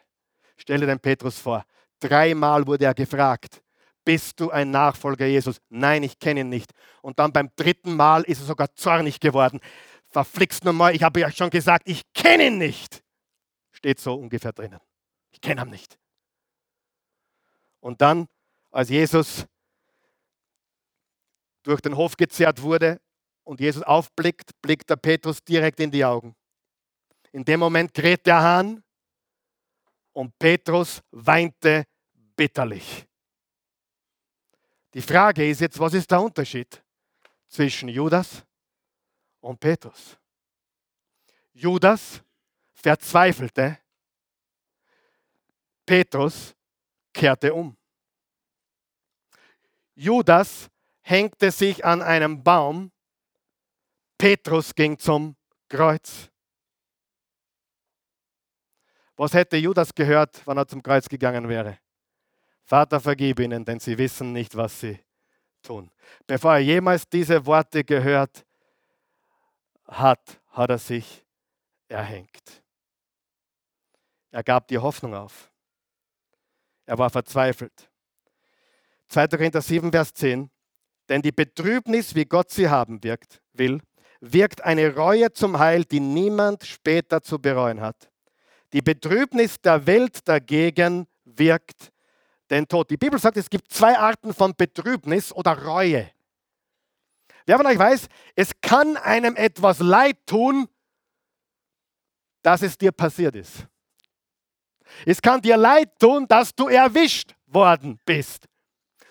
Stell dir den Petrus vor. Dreimal wurde er gefragt, bist du ein Nachfolger Jesus? Nein, ich kenne ihn nicht. Und dann beim dritten Mal ist er sogar zornig geworden. Verflixt nochmal, ich habe ja schon gesagt, ich kenne ihn nicht. Steht so ungefähr drinnen. Ich kenne ihn nicht. Und dann, als Jesus durch den Hof gezerrt wurde und Jesus aufblickt, blickt der Petrus direkt in die Augen. In dem Moment kräht der Hahn und Petrus weinte bitterlich. Die Frage ist jetzt, was ist der Unterschied zwischen Judas und Petrus? Judas verzweifelte, Petrus kehrte um. Judas hängte sich an einem Baum, Petrus ging zum Kreuz. Was hätte Judas gehört, wenn er zum Kreuz gegangen wäre? Vater, vergib ihnen, denn sie wissen nicht, was sie tun. Bevor er jemals diese Worte gehört hat, hat er sich erhängt. Er gab die Hoffnung auf. Er war verzweifelt. 2. Korinther 7, Vers 10. Denn die Betrübnis, wie Gott sie haben wirkt, will, wirkt eine Reue zum Heil, die niemand später zu bereuen hat. Die Betrübnis der Welt dagegen wirkt den Tod. Die Bibel sagt, es gibt zwei Arten von Betrübnis oder Reue. Wer von euch weiß, es kann einem etwas leid tun, dass es dir passiert ist. Es kann dir leid tun, dass du erwischt worden bist.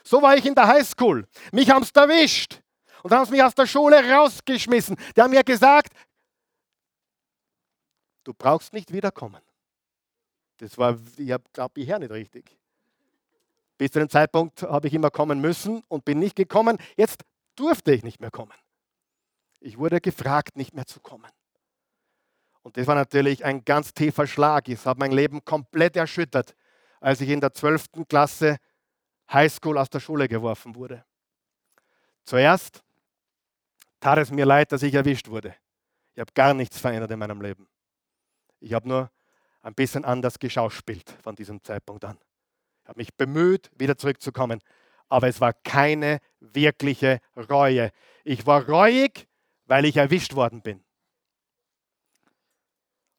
So war ich in der Highschool. Mich haben sie erwischt. Und dann haben sie mich aus der Schule rausgeschmissen. Die haben mir gesagt, du brauchst nicht wiederkommen. Das war, ich glaube ich, her nicht richtig. Bis zu dem Zeitpunkt habe ich immer kommen müssen und bin nicht gekommen. Jetzt durfte ich nicht mehr kommen. Ich wurde gefragt, nicht mehr zu kommen. Und das war natürlich ein ganz tiefer Schlag. Es hat mein Leben komplett erschüttert, als ich in der 12. Klasse Highschool aus der Schule geworfen wurde. Zuerst tat es mir leid, dass ich erwischt wurde. Ich habe gar nichts verändert in meinem Leben. Ich habe nur ein bisschen anders geschauspielt von diesem Zeitpunkt an. Ich habe mich bemüht, wieder zurückzukommen, aber es war keine wirkliche Reue. Ich war reuig, weil ich erwischt worden bin.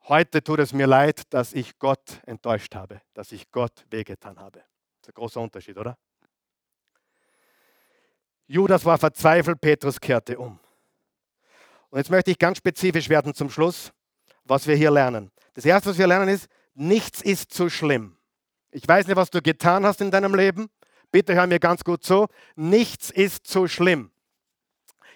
Heute tut es mir leid, dass ich Gott enttäuscht habe, dass ich Gott wehgetan habe. Das ist ein großer Unterschied, oder? Judas war verzweifelt, Petrus kehrte um. Und jetzt möchte ich ganz spezifisch werden zum Schluss, was wir hier lernen. Das Erste, was wir lernen, ist, nichts ist zu schlimm. Ich weiß nicht, was du getan hast in deinem Leben. Bitte hör mir ganz gut zu. Nichts ist zu schlimm.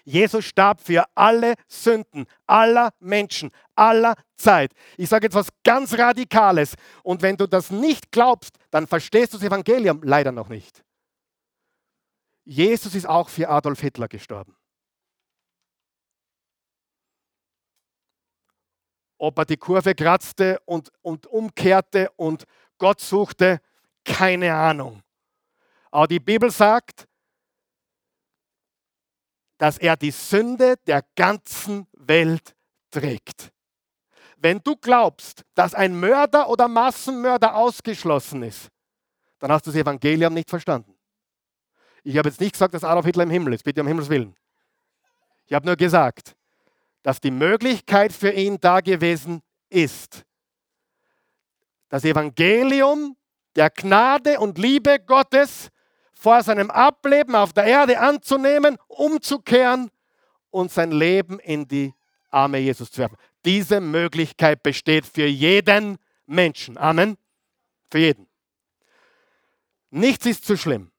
Jesus starb für alle Sünden aller Menschen, aller Zeit. Ich sage jetzt was ganz Radikales. Und wenn du das nicht glaubst, dann verstehst du das Evangelium leider noch nicht. Jesus ist auch für Adolf Hitler gestorben. Ob er die Kurve kratzte und, und umkehrte und Gott suchte, keine Ahnung. Aber die Bibel sagt, dass er die Sünde der ganzen Welt trägt. Wenn du glaubst, dass ein Mörder oder Massenmörder ausgeschlossen ist, dann hast du das Evangelium nicht verstanden. Ich habe jetzt nicht gesagt, dass Adolf Hitler im Himmel ist, bitte um Himmels Willen. Ich habe nur gesagt, dass die Möglichkeit für ihn da gewesen ist, das Evangelium der Gnade und Liebe Gottes vor seinem Ableben auf der Erde anzunehmen, umzukehren und sein Leben in die Arme Jesus zu werfen. Diese Möglichkeit besteht für jeden Menschen. Amen. Für jeden. Nichts ist zu schlimm.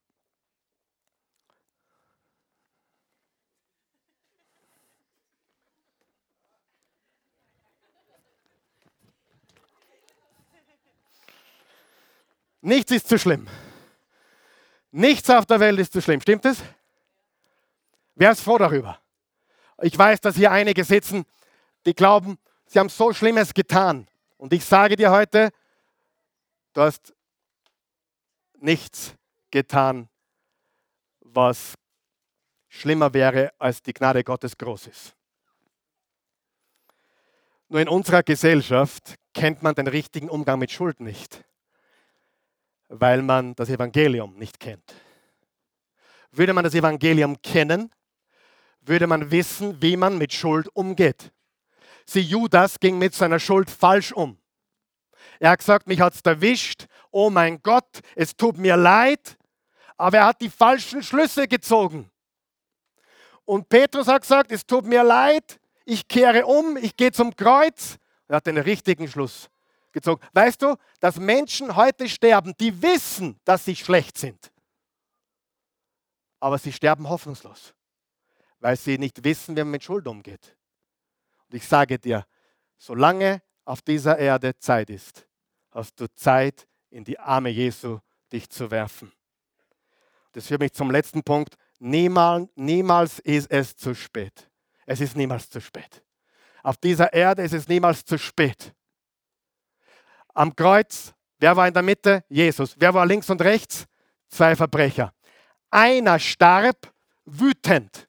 Nichts ist zu schlimm. Nichts auf der Welt ist zu schlimm. Stimmt es? Wer ist froh darüber? Ich weiß, dass hier einige sitzen, die glauben, sie haben so Schlimmes getan. Und ich sage dir heute, du hast nichts getan, was schlimmer wäre, als die Gnade Gottes groß ist. Nur in unserer Gesellschaft kennt man den richtigen Umgang mit Schuld nicht weil man das Evangelium nicht kennt. Würde man das Evangelium kennen, würde man wissen, wie man mit Schuld umgeht. Sie, Judas ging mit seiner Schuld falsch um. Er hat gesagt, mich hat es erwischt, oh mein Gott, es tut mir leid, aber er hat die falschen Schlüsse gezogen. Und Petrus hat gesagt, es tut mir leid, ich kehre um, ich gehe zum Kreuz. Er hat den richtigen Schluss gezogen. Weißt du, dass Menschen heute sterben, die wissen, dass sie schlecht sind. Aber sie sterben hoffnungslos, weil sie nicht wissen, wie man mit Schuld umgeht. Und ich sage dir, solange auf dieser Erde Zeit ist, hast du Zeit, in die Arme Jesu dich zu werfen. Das führt mich zum letzten Punkt. Niemals, niemals ist es zu spät. Es ist niemals zu spät. Auf dieser Erde ist es niemals zu spät. Am Kreuz, wer war in der Mitte? Jesus. Wer war links und rechts? Zwei Verbrecher. Einer starb wütend,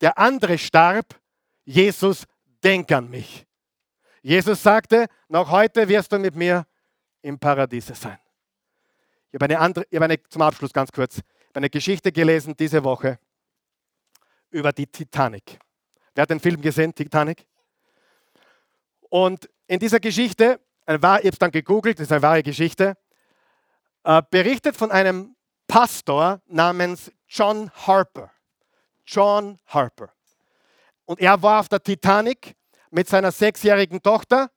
der andere starb, Jesus, denk an mich. Jesus sagte, noch heute wirst du mit mir im Paradiese sein. Ich habe eine andere, ich habe eine, zum Abschluss ganz kurz, eine Geschichte gelesen diese Woche über die Titanic. Wer hat den Film gesehen, Titanic? Und in dieser Geschichte, ich habe es dann gegoogelt, das ist eine wahre Geschichte, äh, berichtet von einem Pastor namens John Harper. John Harper. Und er war auf der Titanic mit seiner sechsjährigen Tochter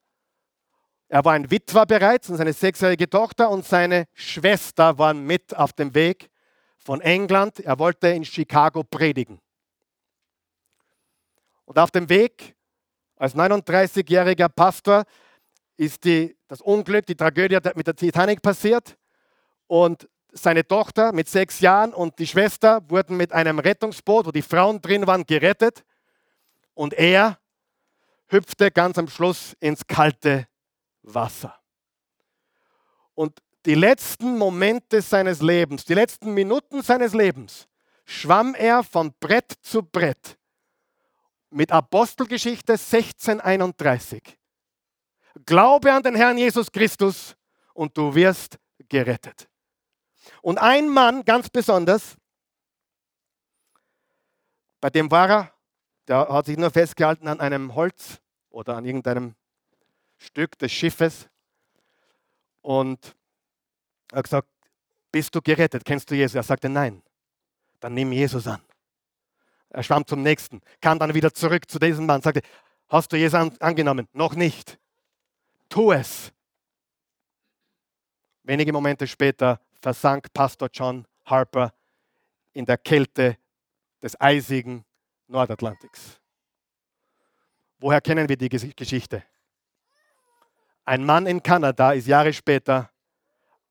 er war ein Witwer bereits und seine sechsjährige Tochter und seine Schwester waren mit auf dem Weg von England. Er wollte in Chicago predigen. Und auf dem Weg als 39-jähriger Pastor ist die, das Unglück, die Tragödie mit der Titanic passiert. Und seine Tochter mit sechs Jahren und die Schwester wurden mit einem Rettungsboot, wo die Frauen drin waren, gerettet. Und er hüpfte ganz am Schluss ins kalte Wasser. Und die letzten Momente seines Lebens, die letzten Minuten seines Lebens, schwamm er von Brett zu Brett mit Apostelgeschichte 1631. Glaube an den Herrn Jesus Christus und du wirst gerettet. Und ein Mann ganz besonders, bei dem war er, der hat sich nur festgehalten an einem Holz oder an irgendeinem Stück des Schiffes und hat gesagt, bist du gerettet? Kennst du Jesus? Er sagte, nein. Dann nimm Jesus an. Er schwamm zum nächsten, kam dann wieder zurück zu diesem Mann, sagte, hast du Jesus an, angenommen? Noch nicht. Tu es. Wenige Momente später versank Pastor John Harper in der Kälte des eisigen Nordatlantiks. Woher kennen wir die Geschichte? Ein Mann in Kanada ist Jahre später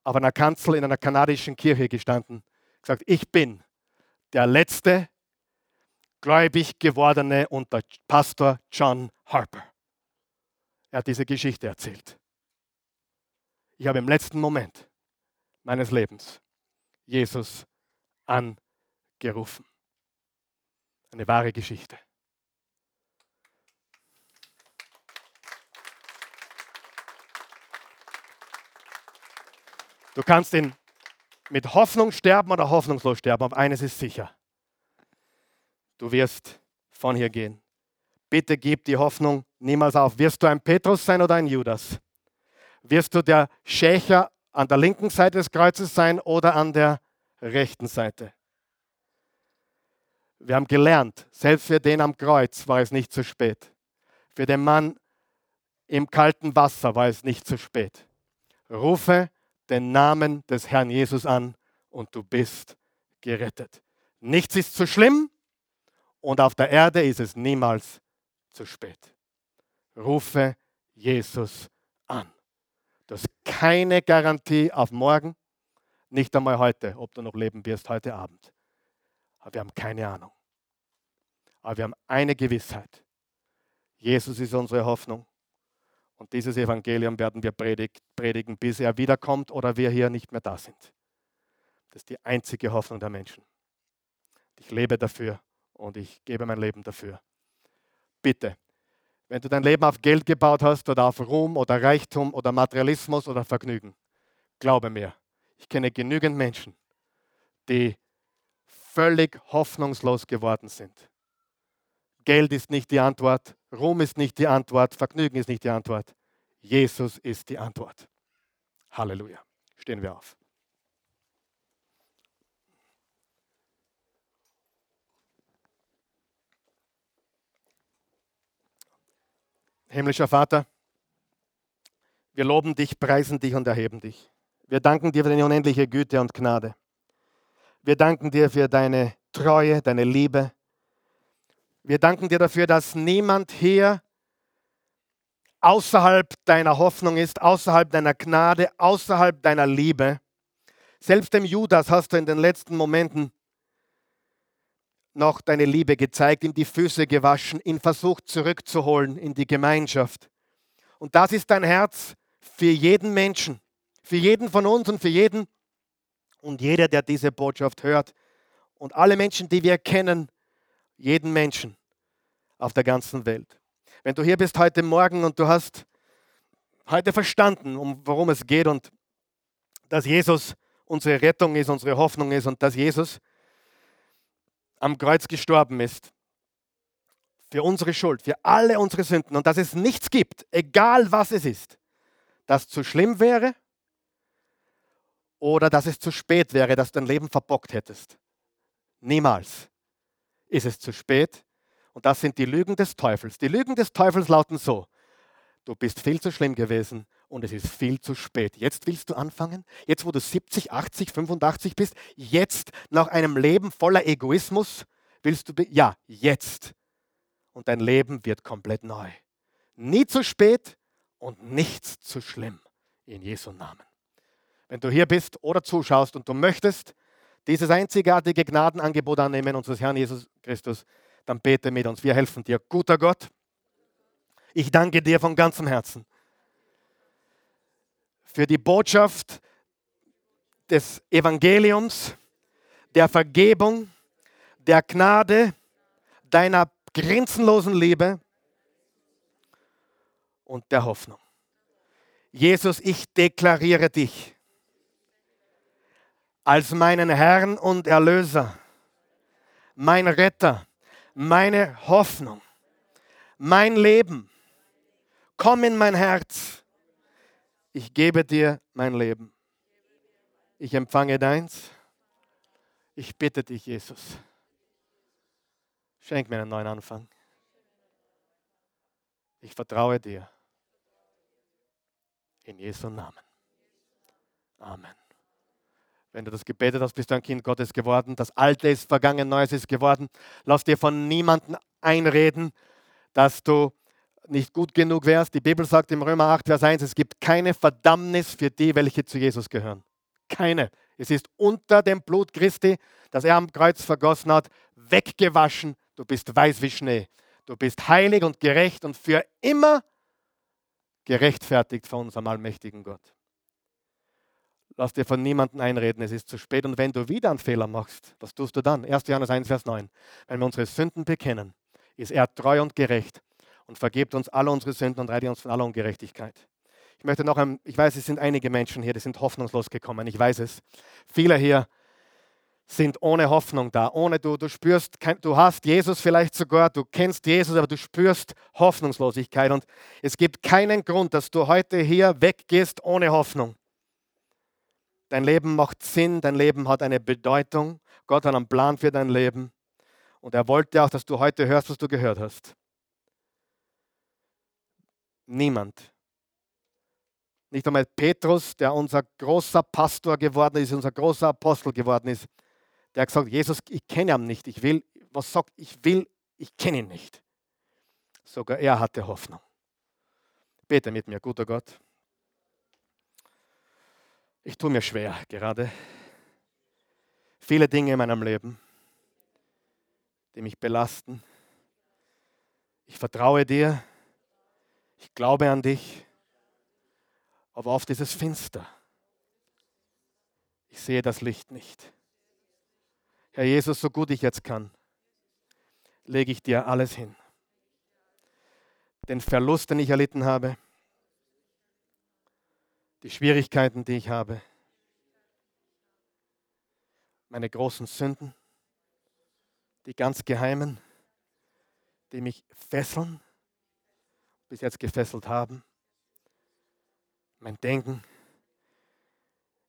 auf einer Kanzel in einer kanadischen Kirche gestanden, gesagt, ich bin der letzte gläubig gewordene unter Pastor John Harper. Er hat diese Geschichte erzählt. Ich habe im letzten Moment meines Lebens Jesus angerufen. Eine wahre Geschichte. Du kannst ihn mit Hoffnung sterben oder hoffnungslos sterben, aber eines ist sicher. Du wirst von hier gehen. Bitte gib die Hoffnung niemals auf. Wirst du ein Petrus sein oder ein Judas? Wirst du der Schächer an der linken Seite des Kreuzes sein oder an der rechten Seite? Wir haben gelernt, selbst für den am Kreuz war es nicht zu spät. Für den Mann im kalten Wasser war es nicht zu spät. Rufe den Namen des Herrn Jesus an und du bist gerettet. Nichts ist zu schlimm und auf der Erde ist es niemals zu spät. Rufe Jesus an. Du hast keine Garantie auf morgen, nicht einmal heute, ob du noch leben wirst heute Abend. Aber wir haben keine Ahnung. Aber wir haben eine Gewissheit. Jesus ist unsere Hoffnung. Und dieses Evangelium werden wir predigen, bis er wiederkommt oder wir hier nicht mehr da sind. Das ist die einzige Hoffnung der Menschen. Ich lebe dafür und ich gebe mein Leben dafür. Bitte, wenn du dein Leben auf Geld gebaut hast oder auf Ruhm oder Reichtum oder Materialismus oder Vergnügen, glaube mir, ich kenne genügend Menschen, die völlig hoffnungslos geworden sind. Geld ist nicht die Antwort, Ruhm ist nicht die Antwort, Vergnügen ist nicht die Antwort. Jesus ist die Antwort. Halleluja. Stehen wir auf. Himmlischer Vater, wir loben dich, preisen dich und erheben dich. Wir danken dir für deine unendliche Güte und Gnade. Wir danken dir für deine Treue, deine Liebe. Wir danken dir dafür, dass niemand hier außerhalb deiner Hoffnung ist, außerhalb deiner Gnade, außerhalb deiner Liebe. Selbst dem Judas hast du in den letzten Momenten noch deine Liebe gezeigt, ihm die Füße gewaschen, ihn versucht zurückzuholen in die Gemeinschaft. Und das ist dein Herz für jeden Menschen, für jeden von uns und für jeden und jeder, der diese Botschaft hört. Und alle Menschen, die wir kennen, jeden Menschen auf der ganzen Welt. Wenn du hier bist heute Morgen und du hast heute verstanden, um worum es geht und dass Jesus unsere Rettung ist, unsere Hoffnung ist und dass Jesus am Kreuz gestorben ist. Für unsere Schuld, für alle unsere Sünden und dass es nichts gibt, egal was es ist, das zu schlimm wäre oder dass es zu spät wäre, dass du dein Leben verbockt hättest. Niemals ist es zu spät. Und das sind die Lügen des Teufels. Die Lügen des Teufels lauten so, du bist viel zu schlimm gewesen und es ist viel zu spät. Jetzt willst du anfangen? Jetzt, wo du 70, 80, 85 bist? Jetzt, nach einem Leben voller Egoismus, willst du, ja, jetzt. Und dein Leben wird komplett neu. Nie zu spät und nichts zu schlimm. In Jesu Namen. Wenn du hier bist oder zuschaust und du möchtest dieses einzigartige Gnadenangebot annehmen unseres Herrn Jesus Christus, dann bete mit uns. Wir helfen dir. Guter Gott, ich danke dir von ganzem Herzen für die Botschaft des Evangeliums, der Vergebung, der Gnade, deiner grenzenlosen Liebe und der Hoffnung. Jesus, ich deklariere dich als meinen Herrn und Erlöser, mein Retter, meine Hoffnung, mein Leben. Komm in mein Herz. Ich gebe dir mein Leben. Ich empfange deins. Ich bitte dich, Jesus. Schenk mir einen neuen Anfang. Ich vertraue dir. In Jesu Namen. Amen. Wenn du das gebetet hast, bist du ein Kind Gottes geworden. Das Alte ist vergangen, Neues ist geworden. Lass dir von niemandem einreden, dass du nicht gut genug wärst. Die Bibel sagt im Römer 8, Vers 1, es gibt keine Verdammnis für die, welche zu Jesus gehören. Keine. Es ist unter dem Blut Christi, das er am Kreuz vergossen hat, weggewaschen. Du bist weiß wie Schnee. Du bist heilig und gerecht und für immer gerechtfertigt von unserem allmächtigen Gott. Lass dir von niemandem einreden, es ist zu spät. Und wenn du wieder einen Fehler machst, was tust du dann? 1. Johannes 1, Vers 9. Wenn wir unsere Sünden bekennen, ist er treu und gerecht und vergibt uns alle unsere Sünden und reinigt uns von aller Ungerechtigkeit. Ich möchte noch, ein, ich weiß, es sind einige Menschen hier, die sind hoffnungslos gekommen, ich weiß es. Viele hier sind ohne Hoffnung da, ohne du, du spürst, du hast Jesus vielleicht sogar, du kennst Jesus, aber du spürst Hoffnungslosigkeit und es gibt keinen Grund, dass du heute hier weggehst ohne Hoffnung. Dein Leben macht Sinn, dein Leben hat eine Bedeutung. Gott hat einen Plan für dein Leben. Und er wollte auch, dass du heute hörst, was du gehört hast. Niemand. Nicht einmal Petrus, der unser großer Pastor geworden ist, unser großer Apostel geworden ist, der hat gesagt, Jesus, ich kenne ihn nicht. Ich will, was sagt, ich will, ich kenne ihn nicht. Sogar er hatte Hoffnung. Bete mit mir, guter Gott. Ich tue mir schwer gerade. Viele Dinge in meinem Leben, die mich belasten. Ich vertraue dir. Ich glaube an dich. Aber oft ist es finster. Ich sehe das Licht nicht. Herr Jesus, so gut ich jetzt kann, lege ich dir alles hin. Den Verlust, den ich erlitten habe, die Schwierigkeiten, die ich habe, meine großen Sünden, die ganz geheimen, die mich fesseln, bis jetzt gefesselt haben, mein Denken.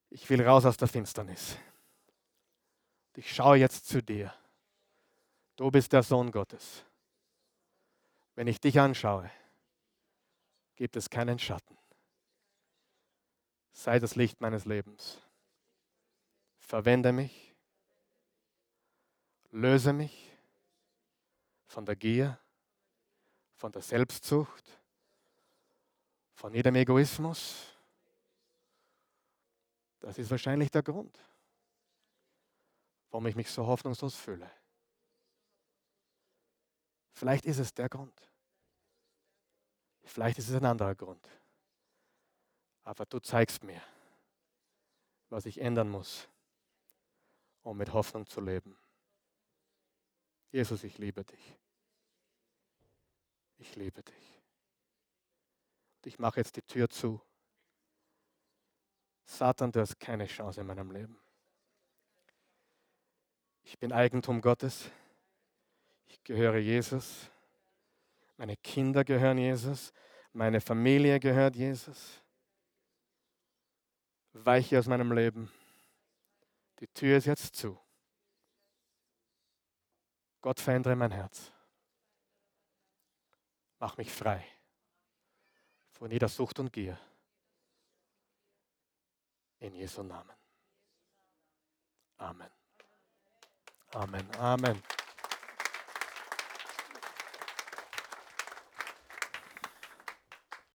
Ich will raus aus der Finsternis. Ich schaue jetzt zu dir. Du bist der Sohn Gottes. Wenn ich dich anschaue, gibt es keinen Schatten. Sei das Licht meines Lebens. Verwende mich, löse mich von der Gier, von der Selbstsucht, von jedem Egoismus. Das ist wahrscheinlich der Grund, warum ich mich so hoffnungslos fühle. Vielleicht ist es der Grund. Vielleicht ist es ein anderer Grund. Aber du zeigst mir, was ich ändern muss, um mit Hoffnung zu leben. Jesus, ich liebe dich. Ich liebe dich. Und ich mache jetzt die Tür zu. Satan, du hast keine Chance in meinem Leben. Ich bin Eigentum Gottes. Ich gehöre Jesus. Meine Kinder gehören Jesus. Meine Familie gehört Jesus. Weiche aus meinem Leben. Die Tür ist jetzt zu. Gott verändere mein Herz. Mach mich frei von jeder Sucht und Gier. In Jesu Namen. Amen. Amen. Amen.